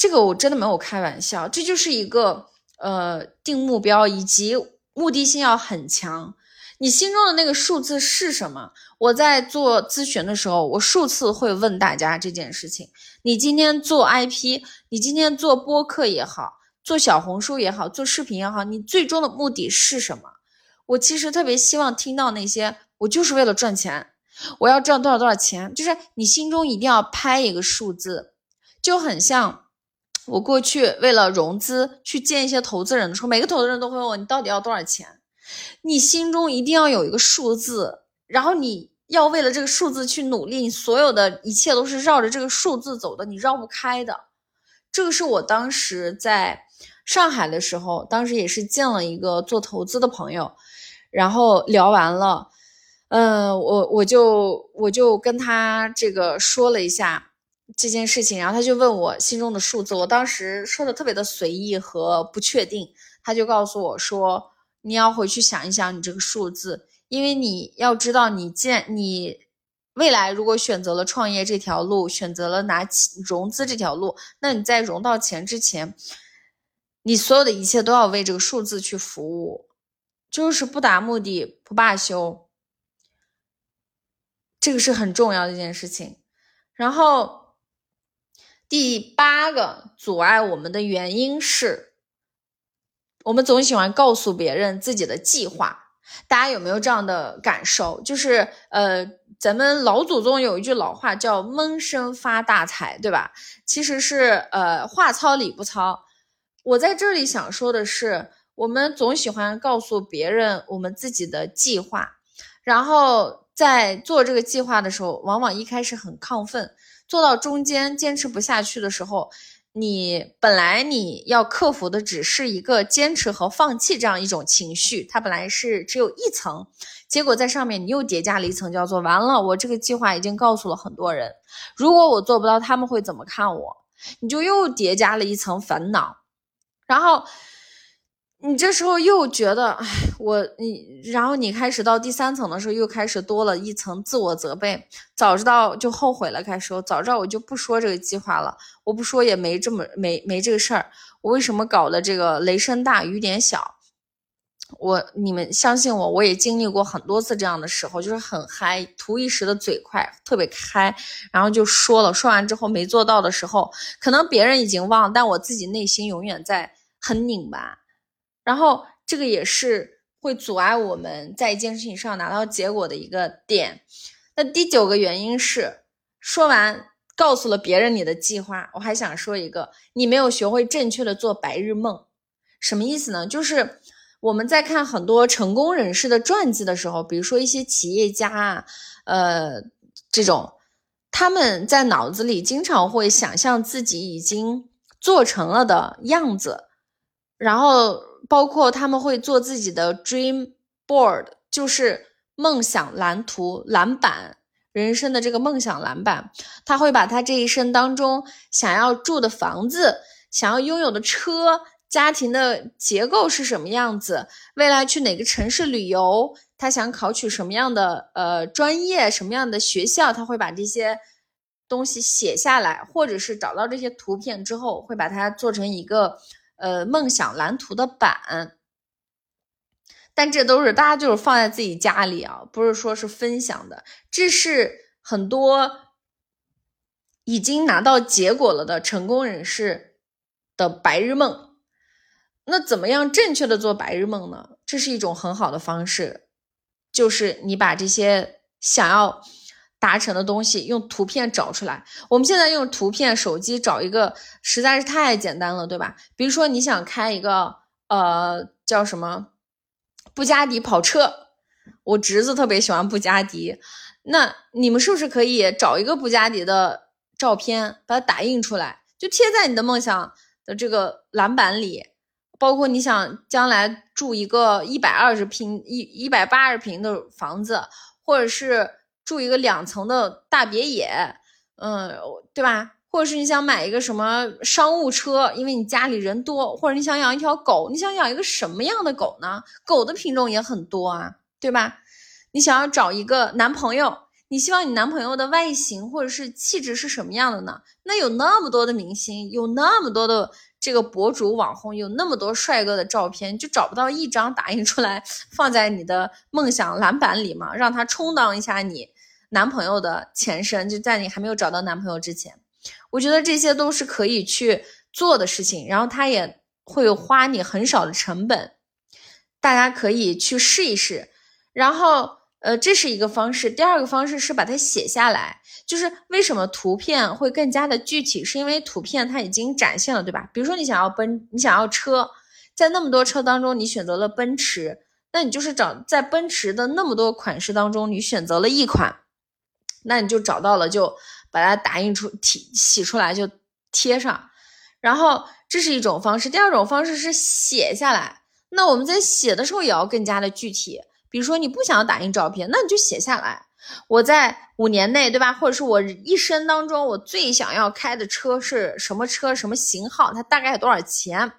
这个我真的没有开玩笑，这就是一个呃定目标以及目的性要很强。你心中的那个数字是什么？我在做咨询的时候，我数次会问大家这件事情。你今天做 IP，你今天做播客也好，做小红书也好，做视频也好，你最终的目的是什么？我其实特别希望听到那些，我就是为了赚钱，我要赚多少多少钱，就是你心中一定要拍一个数字，就很像。我过去为了融资去见一些投资人的时候，每个投资人都会问我：“你到底要多少钱？”你心中一定要有一个数字，然后你要为了这个数字去努力，你所有的一切都是绕着这个数字走的，你绕不开的。这个是我当时在上海的时候，当时也是见了一个做投资的朋友，然后聊完了，嗯，我我就我就跟他这个说了一下。这件事情，然后他就问我心中的数字，我当时说的特别的随意和不确定，他就告诉我说，你要回去想一想你这个数字，因为你要知道，你见你未来如果选择了创业这条路，选择了拿融资这条路，那你在融到钱之前，你所有的一切都要为这个数字去服务，就是不达目的不罢休，这个是很重要的一件事情，然后。第八个阻碍我们的原因是，我们总喜欢告诉别人自己的计划。大家有没有这样的感受？就是，呃，咱们老祖宗有一句老话叫“闷声发大财”，对吧？其实是，呃，话糙理不糙。我在这里想说的是，我们总喜欢告诉别人我们自己的计划，然后在做这个计划的时候，往往一开始很亢奋。做到中间坚持不下去的时候，你本来你要克服的只是一个坚持和放弃这样一种情绪，它本来是只有一层，结果在上面你又叠加了一层，叫做完了，我这个计划已经告诉了很多人，如果我做不到，他们会怎么看我？你就又叠加了一层烦恼，然后。你这时候又觉得，哎，我你，然后你开始到第三层的时候，又开始多了一层自我责备。早知道就后悔了，开始说早知道我就不说这个计划了，我不说也没这么没没这个事儿。我为什么搞的这个雷声大雨点小？我你们相信我，我也经历过很多次这样的时候，就是很嗨，图一时的嘴快，特别嗨，然后就说了，说完之后没做到的时候，可能别人已经忘，但我自己内心永远在很拧巴。然后这个也是会阻碍我们在一件事情上拿到结果的一个点。那第九个原因是，说完告诉了别人你的计划，我还想说一个，你没有学会正确的做白日梦。什么意思呢？就是我们在看很多成功人士的传记的时候，比如说一些企业家啊，呃，这种他们在脑子里经常会想象自己已经做成了的样子，然后。包括他们会做自己的 dream board，就是梦想蓝图蓝板，人生的这个梦想蓝板。他会把他这一生当中想要住的房子、想要拥有的车、家庭的结构是什么样子，未来去哪个城市旅游，他想考取什么样的呃专业、什么样的学校，他会把这些东西写下来，或者是找到这些图片之后，会把它做成一个。呃，梦想蓝图的版，但这都是大家就是放在自己家里啊，不是说是分享的。这是很多已经拿到结果了的成功人士的白日梦。那怎么样正确的做白日梦呢？这是一种很好的方式，就是你把这些想要。达成的东西用图片找出来。我们现在用图片手机找一个实在是太简单了，对吧？比如说你想开一个呃叫什么布加迪跑车，我侄子特别喜欢布加迪，那你们是不是可以找一个布加迪的照片，把它打印出来，就贴在你的梦想的这个蓝板里？包括你想将来住一个一百二十平一一百八十平的房子，或者是。住一个两层的大别野，嗯，对吧？或者是你想买一个什么商务车，因为你家里人多，或者你想养一条狗，你想养一个什么样的狗呢？狗的品种也很多啊，对吧？你想要找一个男朋友，你希望你男朋友的外形或者是气质是什么样的呢？那有那么多的明星，有那么多的。这个博主网红有那么多帅哥的照片，就找不到一张打印出来放在你的梦想蓝板里吗？让他充当一下你男朋友的前身，就在你还没有找到男朋友之前，我觉得这些都是可以去做的事情，然后他也会花你很少的成本，大家可以去试一试，然后。呃，这是一个方式。第二个方式是把它写下来，就是为什么图片会更加的具体，是因为图片它已经展现了，对吧？比如说你想要奔，你想要车，在那么多车当中，你选择了奔驰，那你就是找在奔驰的那么多款式当中，你选择了一款，那你就找到了，就把它打印出、提洗出来就贴上。然后这是一种方式。第二种方式是写下来，那我们在写的时候也要更加的具体。比如说你不想要打印照片，那你就写下来。我在五年内，对吧？或者是我一生当中我最想要开的车是什么车？什么型号？它大概有多少钱？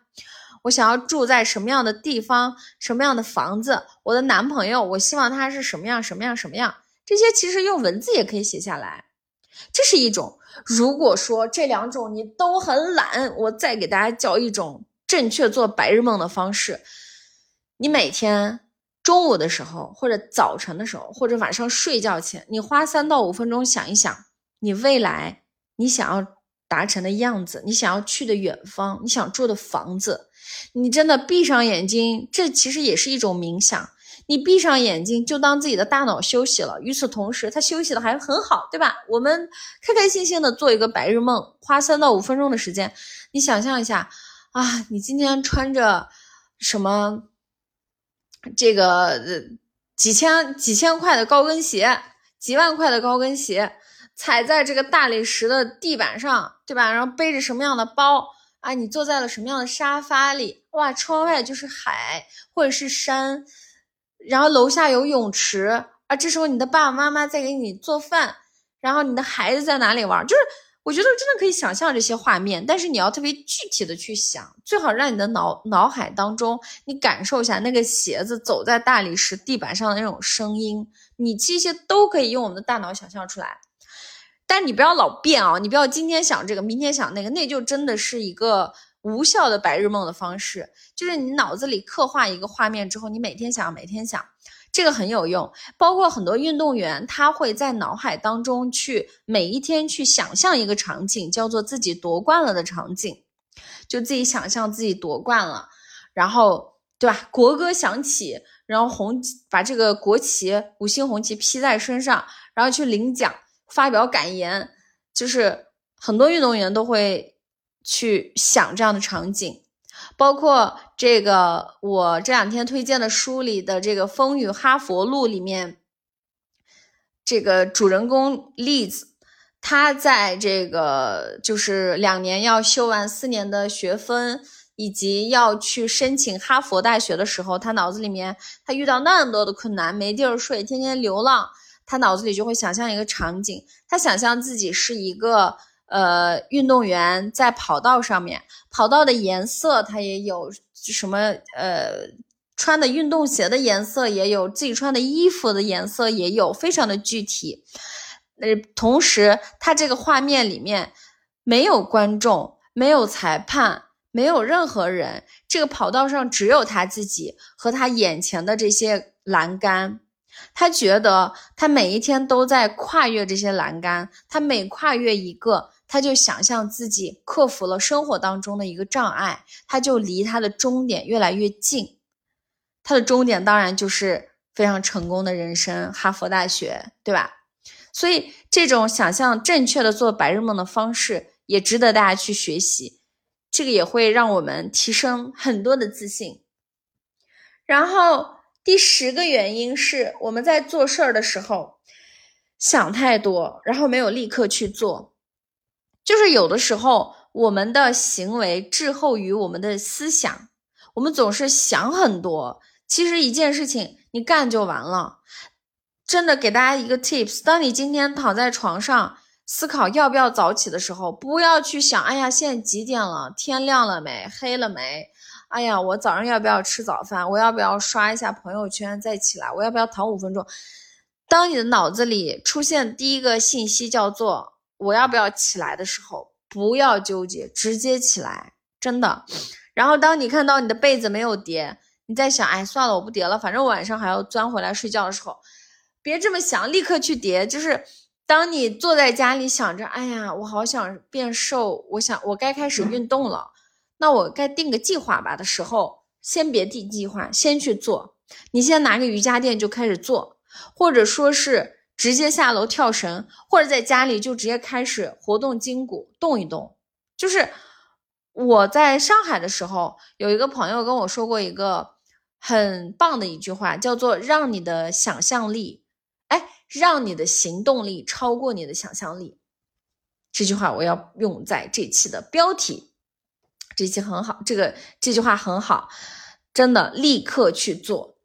我想要住在什么样的地方？什么样的房子？我的男朋友，我希望他是什么样？什么样？什么样？这些其实用文字也可以写下来。这是一种。如果说这两种你都很懒，我再给大家教一种正确做白日梦的方式。你每天。中午的时候，或者早晨的时候，或者晚上睡觉前，你花三到五分钟想一想，你未来你想要达成的样子，你想要去的远方，你想住的房子，你真的闭上眼睛，这其实也是一种冥想。你闭上眼睛，就当自己的大脑休息了。与此同时，他休息的还很好，对吧？我们开开心心的做一个白日梦，花三到五分钟的时间，你想象一下啊，你今天穿着什么？这个几千几千块的高跟鞋，几万块的高跟鞋，踩在这个大理石的地板上，对吧？然后背着什么样的包啊？你坐在了什么样的沙发里？哇，窗外就是海或者是山，然后楼下有泳池啊。这时候你的爸爸妈妈在给你做饭，然后你的孩子在哪里玩？就是。我觉得真的可以想象这些画面，但是你要特别具体的去想，最好让你的脑脑海当中，你感受一下那个鞋子走在大理石地板上的那种声音，你这些都可以用我们的大脑想象出来。但你不要老变啊，你不要今天想这个，明天想那个，那就真的是一个无效的白日梦的方式。就是你脑子里刻画一个画面之后，你每天想，每天想。这个很有用，包括很多运动员，他会在脑海当中去每一天去想象一个场景，叫做自己夺冠了的场景，就自己想象自己夺冠了，然后对吧？国歌响起，然后红把这个国旗五星红旗披在身上，然后去领奖、发表感言，就是很多运动员都会去想这样的场景。包括这个，我这两天推荐的书里的这个《风雨哈佛路》里面，这个主人公例子，他在这个就是两年要修完四年的学分，以及要去申请哈佛大学的时候，他脑子里面他遇到那么多的困难，没地儿睡，天天流浪，他脑子里就会想象一个场景，他想象自己是一个。呃，运动员在跑道上面，跑道的颜色他也有什么？呃，穿的运动鞋的颜色也有，自己穿的衣服的颜色也有，非常的具体。呃，同时他这个画面里面没有观众，没有裁判，没有任何人，这个跑道上只有他自己和他眼前的这些栏杆。他觉得他每一天都在跨越这些栏杆，他每跨越一个。他就想象自己克服了生活当中的一个障碍，他就离他的终点越来越近。他的终点当然就是非常成功的人生，哈佛大学，对吧？所以这种想象正确的做白日梦的方式也值得大家去学习，这个也会让我们提升很多的自信。然后第十个原因是我们在做事儿的时候想太多，然后没有立刻去做。就是有的时候，我们的行为滞后于我们的思想，我们总是想很多。其实一件事情你干就完了。真的给大家一个 tips：当你今天躺在床上思考要不要早起的时候，不要去想，哎呀，现在几点了？天亮了没？黑了没？哎呀，我早上要不要吃早饭？我要不要刷一下朋友圈再起来？我要不要躺五分钟？当你的脑子里出现第一个信息叫做。我要不要起来的时候，不要纠结，直接起来，真的。然后当你看到你的被子没有叠，你在想，哎，算了，我不叠了，反正晚上还要钻回来睡觉的时候，别这么想，立刻去叠。就是当你坐在家里想着，哎呀，我好想变瘦，我想我该开始运动了，那我该定个计划吧的时候，先别定计划，先去做。你先拿个瑜伽垫就开始做，或者说是。直接下楼跳绳，或者在家里就直接开始活动筋骨，动一动。就是我在上海的时候，有一个朋友跟我说过一个很棒的一句话，叫做“让你的想象力，哎，让你的行动力超过你的想象力”。这句话我要用在这期的标题。这期很好，这个这句话很好，真的立刻去做。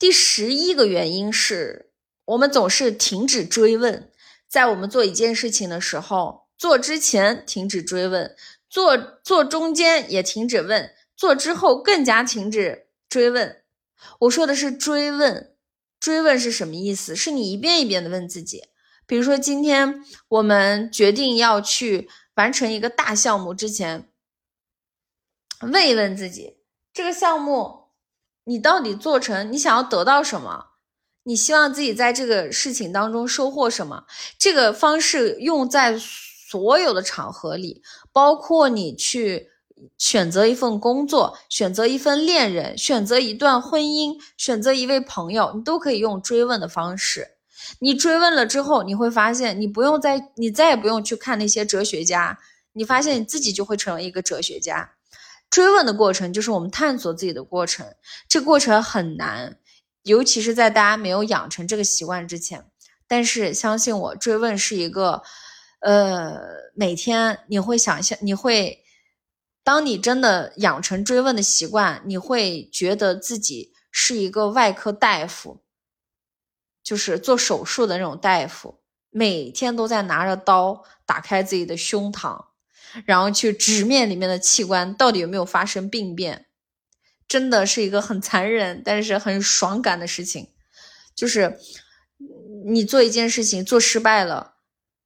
第十一个原因是。我们总是停止追问，在我们做一件事情的时候，做之前停止追问，做做中间也停止问，做之后更加停止追问。我说的是追问，追问是什么意思？是你一遍一遍的问自己。比如说，今天我们决定要去完成一个大项目之前，问一问自己，这个项目你到底做成，你想要得到什么？你希望自己在这个事情当中收获什么？这个方式用在所有的场合里，包括你去选择一份工作、选择一份恋人、选择一段婚姻、选择一位朋友，你都可以用追问的方式。你追问了之后，你会发现你不用再，你再也不用去看那些哲学家，你发现你自己就会成为一个哲学家。追问的过程就是我们探索自己的过程，这过程很难。尤其是在大家没有养成这个习惯之前，但是相信我，追问是一个，呃，每天你会想象，你会，当你真的养成追问的习惯，你会觉得自己是一个外科大夫，就是做手术的那种大夫，每天都在拿着刀打开自己的胸膛，然后去直面里面的器官到底有没有发生病变。真的是一个很残忍，但是很爽感的事情，就是你做一件事情做失败了，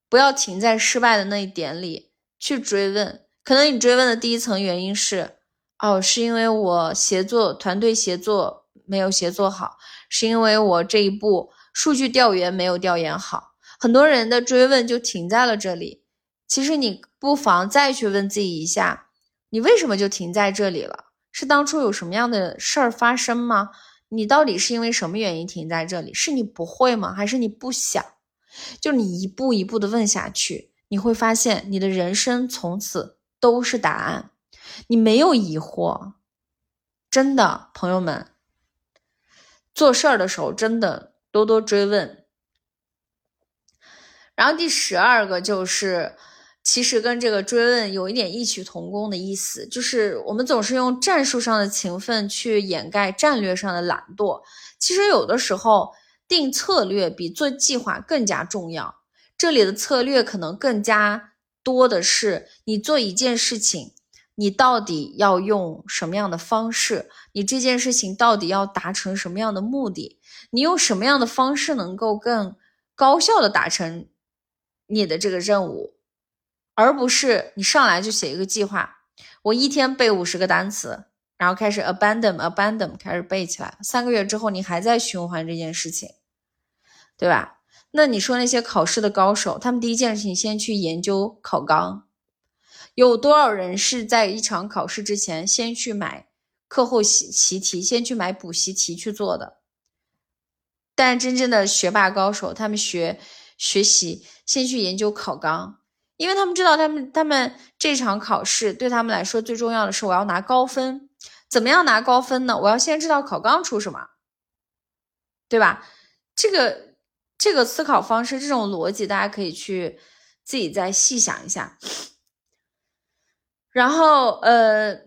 不要停在失败的那一点里去追问。可能你追问的第一层原因是，哦，是因为我协作团队协作没有协作好，是因为我这一步数据调研没有调研好。很多人的追问就停在了这里。其实你不妨再去问自己一下，你为什么就停在这里了？是当初有什么样的事儿发生吗？你到底是因为什么原因停在这里？是你不会吗？还是你不想？就你一步一步的问下去，你会发现你的人生从此都是答案，你没有疑惑。真的，朋友们，做事儿的时候真的多多追问。然后第十二个就是。其实跟这个追问有一点异曲同工的意思，就是我们总是用战术上的勤奋去掩盖战略上的懒惰。其实有的时候定策略比做计划更加重要。这里的策略可能更加多的是你做一件事情，你到底要用什么样的方式？你这件事情到底要达成什么样的目的？你用什么样的方式能够更高效的达成你的这个任务？而不是你上来就写一个计划，我一天背五十个单词，然后开始 abandon abandon 开始背起来，三个月之后你还在循环这件事情，对吧？那你说那些考试的高手，他们第一件事情先去研究考纲，有多少人是在一场考试之前先去买课后习习题，先去买补习题去做的？但真正的学霸高手，他们学学习先去研究考纲。因为他们知道，他们他们这场考试对他们来说最重要的是，我要拿高分。怎么样拿高分呢？我要先知道考纲出什么，对吧？这个这个思考方式，这种逻辑，大家可以去自己再细想一下。然后，呃，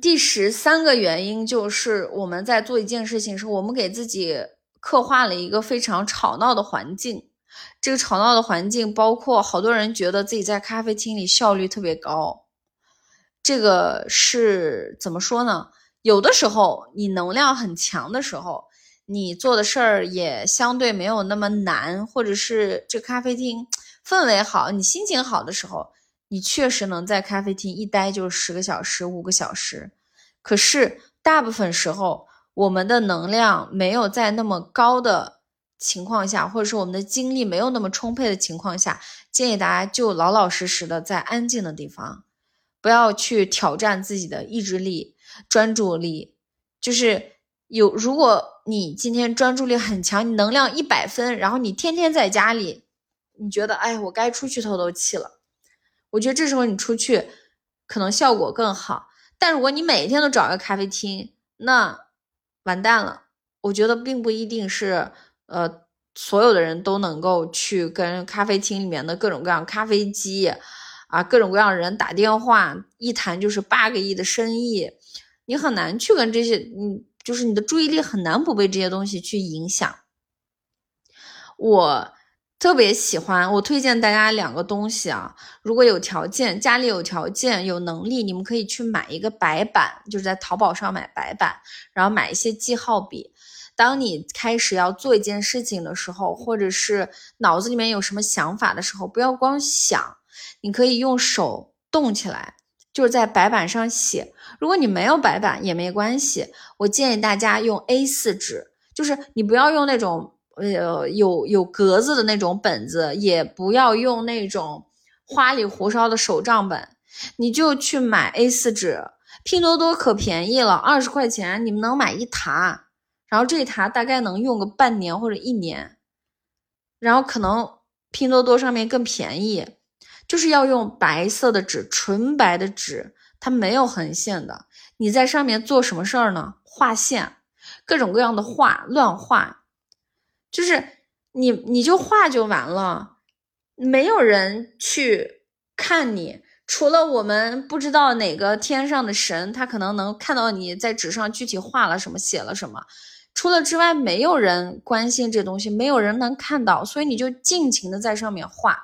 第十三个原因就是我们在做一件事情时，我们给自己刻画了一个非常吵闹的环境。这个吵闹的环境，包括好多人觉得自己在咖啡厅里效率特别高，这个是怎么说呢？有的时候你能量很强的时候，你做的事儿也相对没有那么难，或者是这咖啡厅氛围好，你心情好的时候，你确实能在咖啡厅一待就十个小时、五个小时。可是大部分时候，我们的能量没有在那么高的。情况下，或者说我们的精力没有那么充沛的情况下，建议大家就老老实实的在安静的地方，不要去挑战自己的意志力、专注力。就是有，如果你今天专注力很强，你能量一百分，然后你天天在家里，你觉得哎，我该出去透透气了。我觉得这时候你出去可能效果更好。但如果你每天都找一个咖啡厅，那完蛋了。我觉得并不一定是。呃，所有的人都能够去跟咖啡厅里面的各种各样咖啡机啊，各种各样人打电话，一谈就是八个亿的生意，你很难去跟这些，嗯，就是你的注意力很难不被这些东西去影响。我特别喜欢，我推荐大家两个东西啊，如果有条件，家里有条件有能力，你们可以去买一个白板，就是在淘宝上买白板，然后买一些记号笔。当你开始要做一件事情的时候，或者是脑子里面有什么想法的时候，不要光想，你可以用手动起来，就是在白板上写。如果你没有白板也没关系，我建议大家用 A4 纸，就是你不要用那种呃有有格子的那种本子，也不要用那种花里胡哨的手账本，你就去买 A4 纸，拼多多可便宜了，二十块钱你们能买一沓。然后这一沓大概能用个半年或者一年，然后可能拼多多上面更便宜，就是要用白色的纸，纯白的纸，它没有横线的。你在上面做什么事儿呢？画线，各种各样的画，乱画，就是你你就画就完了，没有人去看你，除了我们不知道哪个天上的神，他可能能看到你在纸上具体画了什么，写了什么。除了之外，没有人关心这东西，没有人能看到，所以你就尽情的在上面画，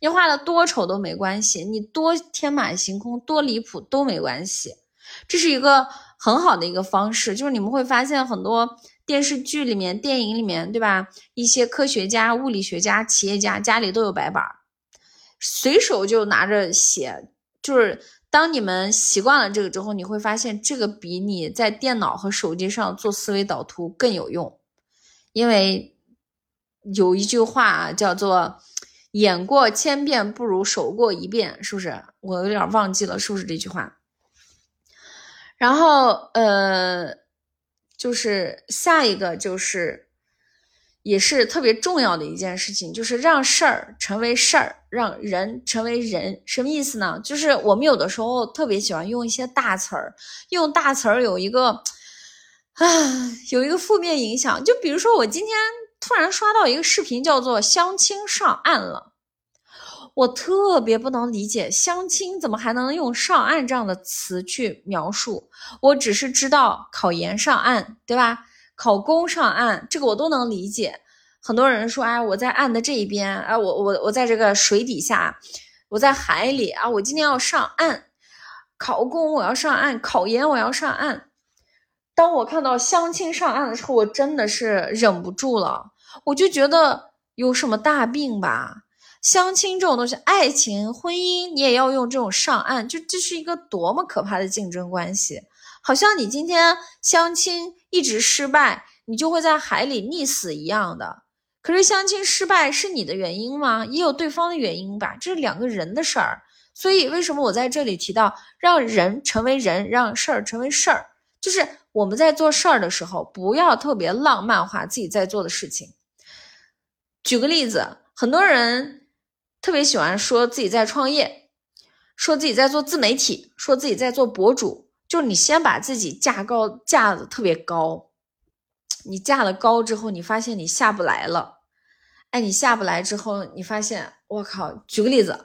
你画的多丑都没关系，你多天马行空、多离谱都没关系，这是一个很好的一个方式。就是你们会发现很多电视剧里面、电影里面，对吧？一些科学家、物理学家、企业家家里都有白板，随手就拿着写，就是。当你们习惯了这个之后，你会发现这个比你在电脑和手机上做思维导图更有用，因为有一句话叫做“眼过千遍不如手过一遍”，是不是？我有点忘记了，是不是这句话？然后，呃，就是下一个就是。也是特别重要的一件事情，就是让事儿成为事儿，让人成为人。什么意思呢？就是我们有的时候特别喜欢用一些大词儿，用大词儿有一个，啊，有一个负面影响。就比如说，我今天突然刷到一个视频，叫做“相亲上岸了”，我特别不能理解，相亲怎么还能用“上岸”这样的词去描述？我只是知道考研上岸，对吧？考公上岸，这个我都能理解。很多人说，哎，我在岸的这一边，哎，我我我在这个水底下，我在海里啊，我今天要上岸考公，我要上岸考研，我要上岸。当我看到相亲上岸的时候，我真的是忍不住了，我就觉得有什么大病吧？相亲这种东西，爱情、婚姻，你也要用这种上岸，就这是一个多么可怕的竞争关系。好像你今天相亲一直失败，你就会在海里溺死一样的。可是相亲失败是你的原因吗？也有对方的原因吧，这是两个人的事儿。所以为什么我在这里提到让人成为人，让事儿成为事儿，就是我们在做事儿的时候，不要特别浪漫化自己在做的事情。举个例子，很多人特别喜欢说自己在创业，说自己在做自媒体，说自己在做博主。就你先把自己架高，架的特别高，你架了高之后，你发现你下不来了。哎，你下不来之后，你发现我靠！举个例子，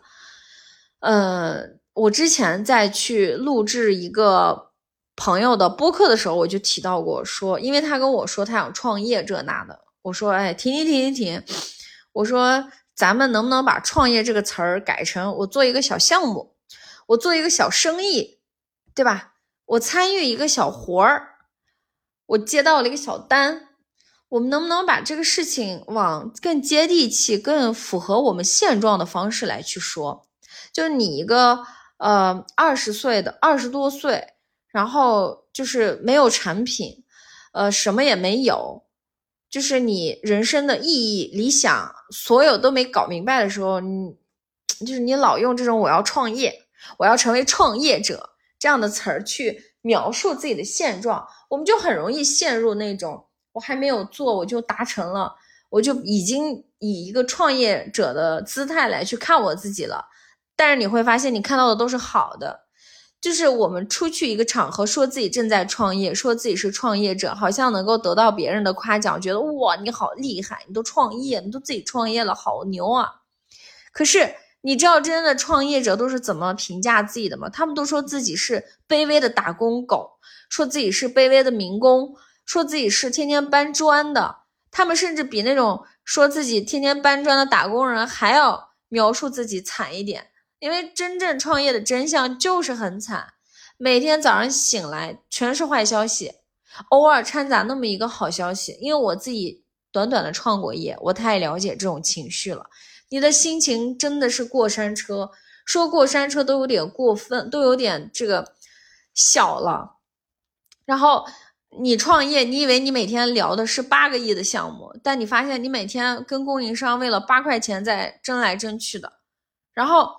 呃，我之前在去录制一个朋友的播客的时候，我就提到过，说因为他跟我说他想创业这那的，我说哎，停停停停停，我说咱们能不能把创业这个词儿改成我做一个小项目，我做一个小生意，对吧？我参与一个小活儿，我接到了一个小单，我们能不能把这个事情往更接地气、更符合我们现状的方式来去说？就是你一个呃二十岁的二十多岁，然后就是没有产品，呃什么也没有，就是你人生的意义、理想，所有都没搞明白的时候，你就是你老用这种我要创业，我要成为创业者。这样的词儿去描述自己的现状，我们就很容易陷入那种我还没有做我就达成了，我就已经以一个创业者的姿态来去看我自己了。但是你会发现，你看到的都是好的，就是我们出去一个场合，说自己正在创业，说自己是创业者，好像能够得到别人的夸奖，觉得哇你好厉害，你都创业，你都自己创业了，好牛啊！可是。你知道真正的创业者都是怎么评价自己的吗？他们都说自己是卑微的打工狗，说自己是卑微的民工，说自己是天天搬砖的。他们甚至比那种说自己天天搬砖的打工人还要描述自己惨一点。因为真正创业的真相就是很惨，每天早上醒来全是坏消息，偶尔掺杂那么一个好消息。因为我自己短短的创过业，我太了解这种情绪了。你的心情真的是过山车，说过山车都有点过分，都有点这个小了。然后你创业，你以为你每天聊的是八个亿的项目，但你发现你每天跟供应商为了八块钱在争来争去的。然后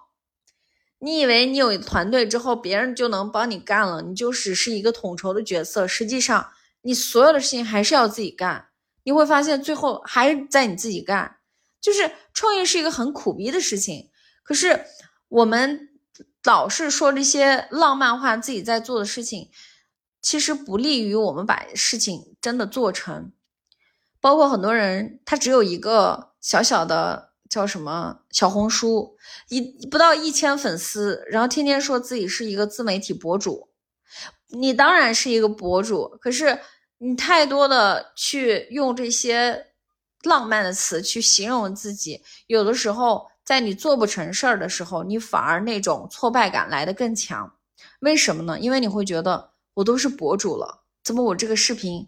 你以为你有团队之后，别人就能帮你干了，你就只是一个统筹的角色。实际上，你所有的事情还是要自己干。你会发现，最后还是在你自己干。就是创业是一个很苦逼的事情，可是我们老是说这些浪漫化自己在做的事情，其实不利于我们把事情真的做成。包括很多人他只有一个小小的叫什么小红书，一不到一千粉丝，然后天天说自己是一个自媒体博主。你当然是一个博主，可是你太多的去用这些浪漫的词去形容自己，有的时候在你做不成事儿的时候，你反而那种挫败感来的更强。为什么呢？因为你会觉得我都是博主了，怎么我这个视频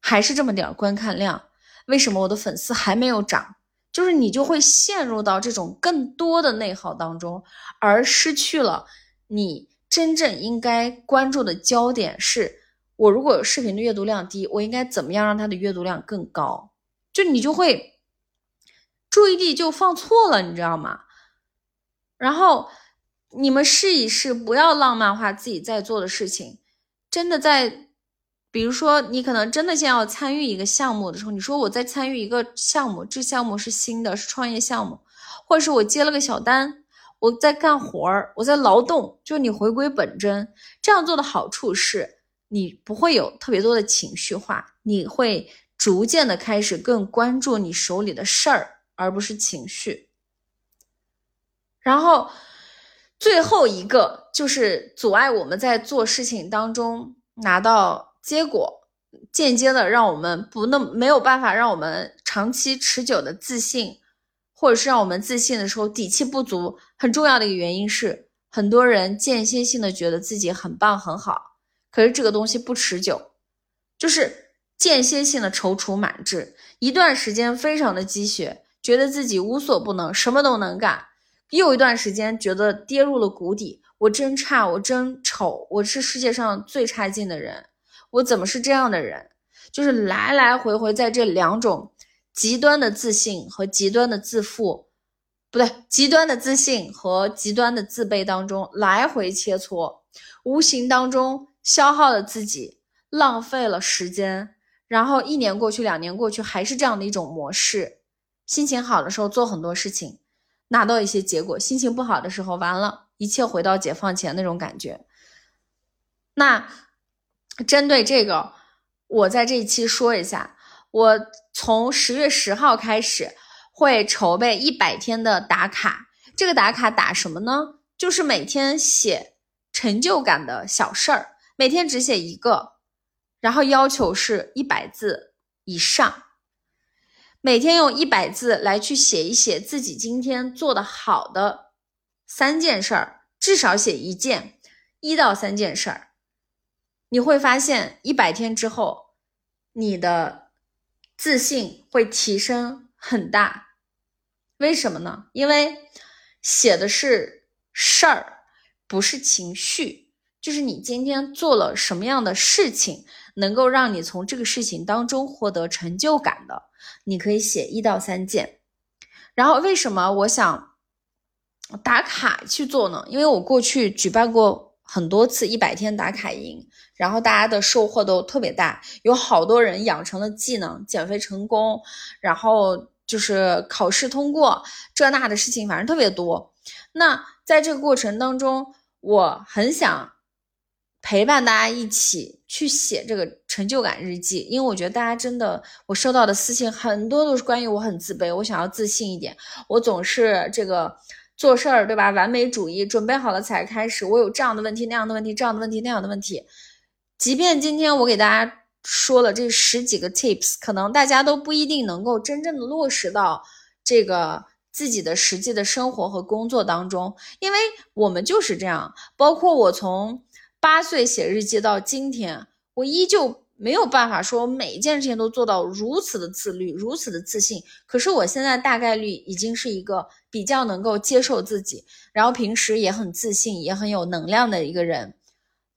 还是这么点观看量？为什么我的粉丝还没有涨？就是你就会陷入到这种更多的内耗当中，而失去了你。真正应该关注的焦点是，我如果视频的阅读量低，我应该怎么样让它的阅读量更高？就你就会注意力就放错了，你知道吗？然后你们试一试，不要浪漫化自己在做的事情。真的在，比如说你可能真的想要参与一个项目的时候，你说我在参与一个项目，这项目是新的，是创业项目，或者是我接了个小单。我在干活儿，我在劳动，就你回归本真，这样做的好处是，你不会有特别多的情绪化，你会逐渐的开始更关注你手里的事儿，而不是情绪。然后最后一个就是阻碍我们在做事情当中拿到结果，间接的让我们不那没有办法让我们长期持久的自信。或者是让我们自信的时候底气不足，很重要的一个原因是，很多人间歇性的觉得自己很棒很好，可是这个东西不持久，就是间歇性的踌躇满志，一段时间非常的积雪，觉得自己无所不能，什么都能干，又一段时间觉得跌入了谷底，我真差，我真丑，我是世界上最差劲的人，我怎么是这样的人？就是来来回回在这两种。极端的自信和极端的自负，不对，极端的自信和极端的自卑当中来回切磋，无形当中消耗了自己，浪费了时间，然后一年过去，两年过去，还是这样的一种模式。心情好的时候做很多事情，拿到一些结果；心情不好的时候，完了，一切回到解放前那种感觉。那针对这个，我在这一期说一下。我从十月十号开始会筹备一百天的打卡，这个打卡打什么呢？就是每天写成就感的小事儿，每天只写一个，然后要求是一百字以上，每天用一百字来去写一写自己今天做的好的三件事儿，至少写一件，一到三件事儿，你会发现一百天之后，你的。自信会提升很大，为什么呢？因为写的是事儿，不是情绪。就是你今天做了什么样的事情，能够让你从这个事情当中获得成就感的，你可以写一到三件。然后为什么我想打卡去做呢？因为我过去举办过很多次一百天打卡营。然后大家的收获都特别大，有好多人养成了技能，减肥成功，然后就是考试通过，这那的事情反正特别多。那在这个过程当中，我很想陪伴大家一起去写这个成就感日记，因为我觉得大家真的，我收到的私信很多都是关于我很自卑，我想要自信一点，我总是这个做事儿对吧？完美主义，准备好了才开始，我有这样的问题那样的问题，这样的问题那样的问题。即便今天我给大家说了这十几个 tips，可能大家都不一定能够真正的落实到这个自己的实际的生活和工作当中，因为我们就是这样。包括我从八岁写日记到今天，我依旧没有办法说每一件事情都做到如此的自律、如此的自信。可是我现在大概率已经是一个比较能够接受自己，然后平时也很自信、也很有能量的一个人。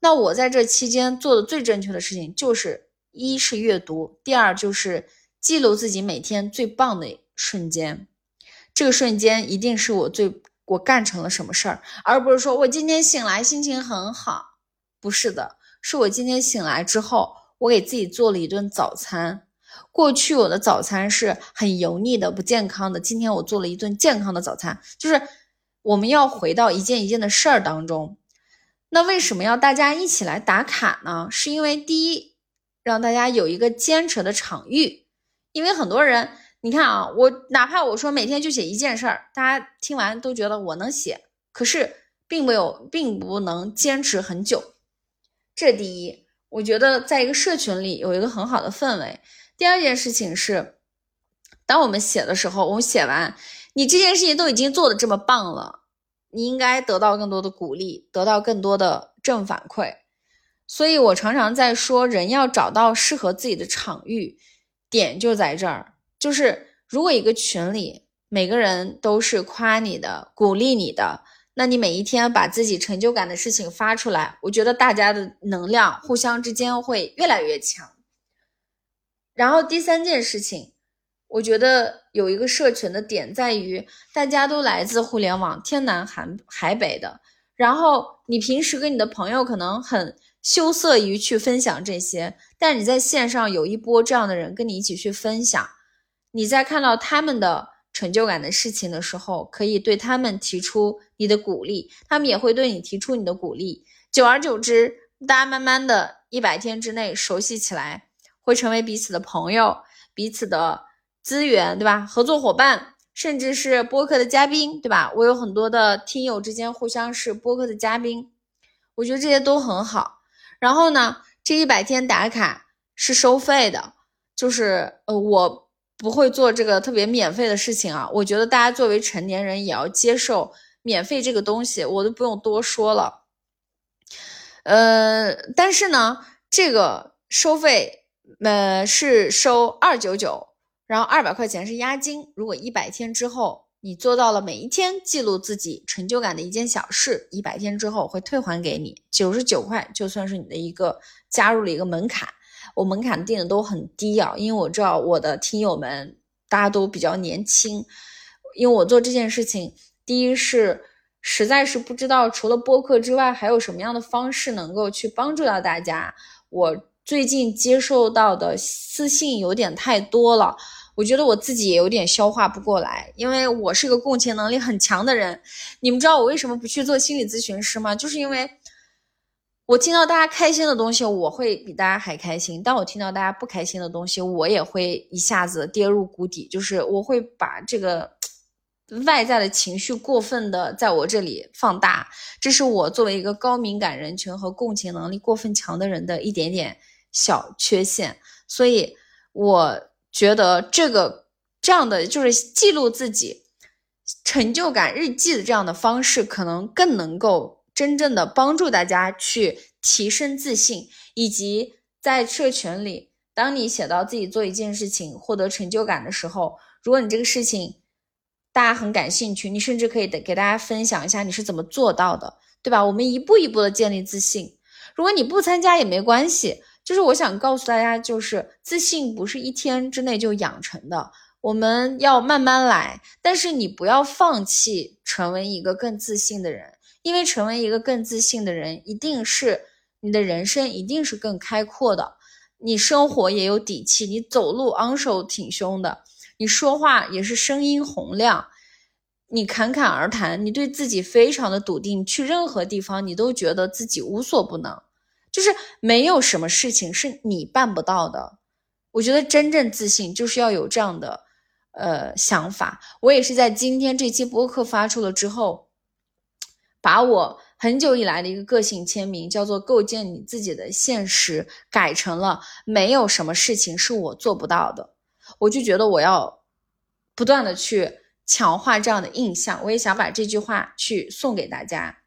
那我在这期间做的最正确的事情，就是一是阅读，第二就是记录自己每天最棒的瞬间。这个瞬间一定是我最我干成了什么事儿，而不是说我今天醒来心情很好。不是的，是我今天醒来之后，我给自己做了一顿早餐。过去我的早餐是很油腻的、不健康的，今天我做了一顿健康的早餐。就是我们要回到一件一件的事儿当中。那为什么要大家一起来打卡呢？是因为第一，让大家有一个坚持的场域，因为很多人，你看啊，我哪怕我说每天就写一件事儿，大家听完都觉得我能写，可是并没有，并不能坚持很久。这第一，我觉得在一个社群里有一个很好的氛围。第二件事情是，当我们写的时候，我们写完，你这件事情都已经做的这么棒了，你应该得到更多的鼓励，得到更多的正反馈。所以我常常在说，人要找到适合自己的场域，点就在这儿，就是如果一个群里每个人都是夸你的、鼓励你的。那你每一天把自己成就感的事情发出来，我觉得大家的能量互相之间会越来越强。然后第三件事情，我觉得有一个社群的点在于，大家都来自互联网，天南海海北的。然后你平时跟你的朋友可能很羞涩于去分享这些，但你在线上有一波这样的人跟你一起去分享，你在看到他们的。成就感的事情的时候，可以对他们提出你的鼓励，他们也会对你提出你的鼓励。久而久之，大家慢慢的一百天之内熟悉起来，会成为彼此的朋友、彼此的资源，对吧？合作伙伴，甚至是播客的嘉宾，对吧？我有很多的听友之间互相是播客的嘉宾，我觉得这些都很好。然后呢，这一百天打卡是收费的，就是呃我。不会做这个特别免费的事情啊！我觉得大家作为成年人也要接受免费这个东西，我都不用多说了。呃，但是呢，这个收费呃是收二九九，然后二百块钱是押金。如果一百天之后你做到了每一天记录自己成就感的一件小事，一百天之后会退还给你九十九块，就算是你的一个加入了一个门槛。我门槛定的都很低啊，因为我知道我的听友们大家都比较年轻，因为我做这件事情，第一是实在是不知道除了播客之外还有什么样的方式能够去帮助到大家。我最近接受到的私信有点太多了，我觉得我自己也有点消化不过来，因为我是个共情能力很强的人。你们知道我为什么不去做心理咨询师吗？就是因为。我听到大家开心的东西，我会比大家还开心；但我听到大家不开心的东西，我也会一下子跌入谷底。就是我会把这个外在的情绪过分的在我这里放大，这是我作为一个高敏感人群和共情能力过分强的人的一点点小缺陷。所以我觉得这个这样的就是记录自己成就感日记的这样的方式，可能更能够。真正的帮助大家去提升自信，以及在社群里，当你写到自己做一件事情获得成就感的时候，如果你这个事情大家很感兴趣，你甚至可以给给大家分享一下你是怎么做到的，对吧？我们一步一步的建立自信。如果你不参加也没关系，就是我想告诉大家，就是自信不是一天之内就养成的，我们要慢慢来。但是你不要放弃成为一个更自信的人。因为成为一个更自信的人，一定是你的人生一定是更开阔的，你生活也有底气，你走路昂首挺胸的，你说话也是声音洪亮，你侃侃而谈，你对自己非常的笃定，去任何地方你都觉得自己无所不能，就是没有什么事情是你办不到的。我觉得真正自信就是要有这样的呃想法。我也是在今天这期播客发出了之后。把我很久以来的一个个性签名，叫做“构建你自己的现实”，改成了“没有什么事情是我做不到的”。我就觉得我要不断的去强化这样的印象，我也想把这句话去送给大家。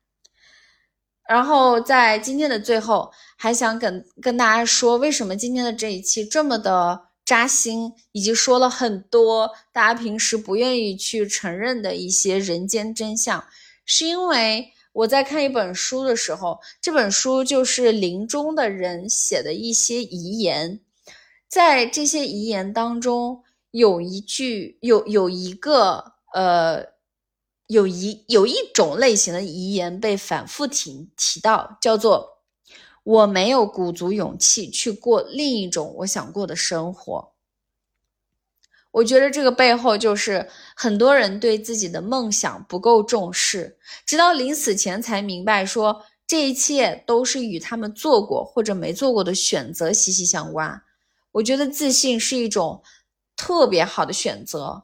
然后在今天的最后，还想跟跟大家说，为什么今天的这一期这么的扎心，以及说了很多大家平时不愿意去承认的一些人间真相。是因为我在看一本书的时候，这本书就是临终的人写的一些遗言，在这些遗言当中，有一句有有一个呃，有一有一种类型的遗言被反复提提到，叫做“我没有鼓足勇气去过另一种我想过的生活”。我觉得这个背后就是很多人对自己的梦想不够重视，直到临死前才明白，说这一切都是与他们做过或者没做过的选择息息相关。我觉得自信是一种特别好的选择。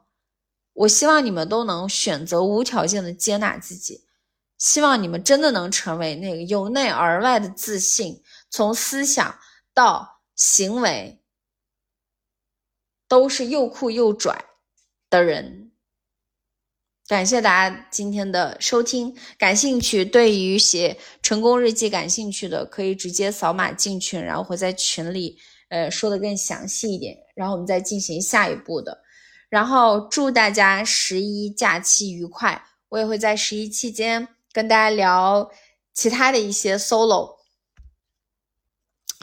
我希望你们都能选择无条件的接纳自己，希望你们真的能成为那个由内而外的自信，从思想到行为都是又酷又拽的人。感谢大家今天的收听，感兴趣对于写成功日记感兴趣的，可以直接扫码进群，然后会在群里呃说的更详细一点，然后我们再进行下一步的。然后祝大家十一假期愉快！我也会在十一期间跟大家聊其他的一些 solo。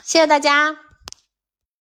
谢谢大家。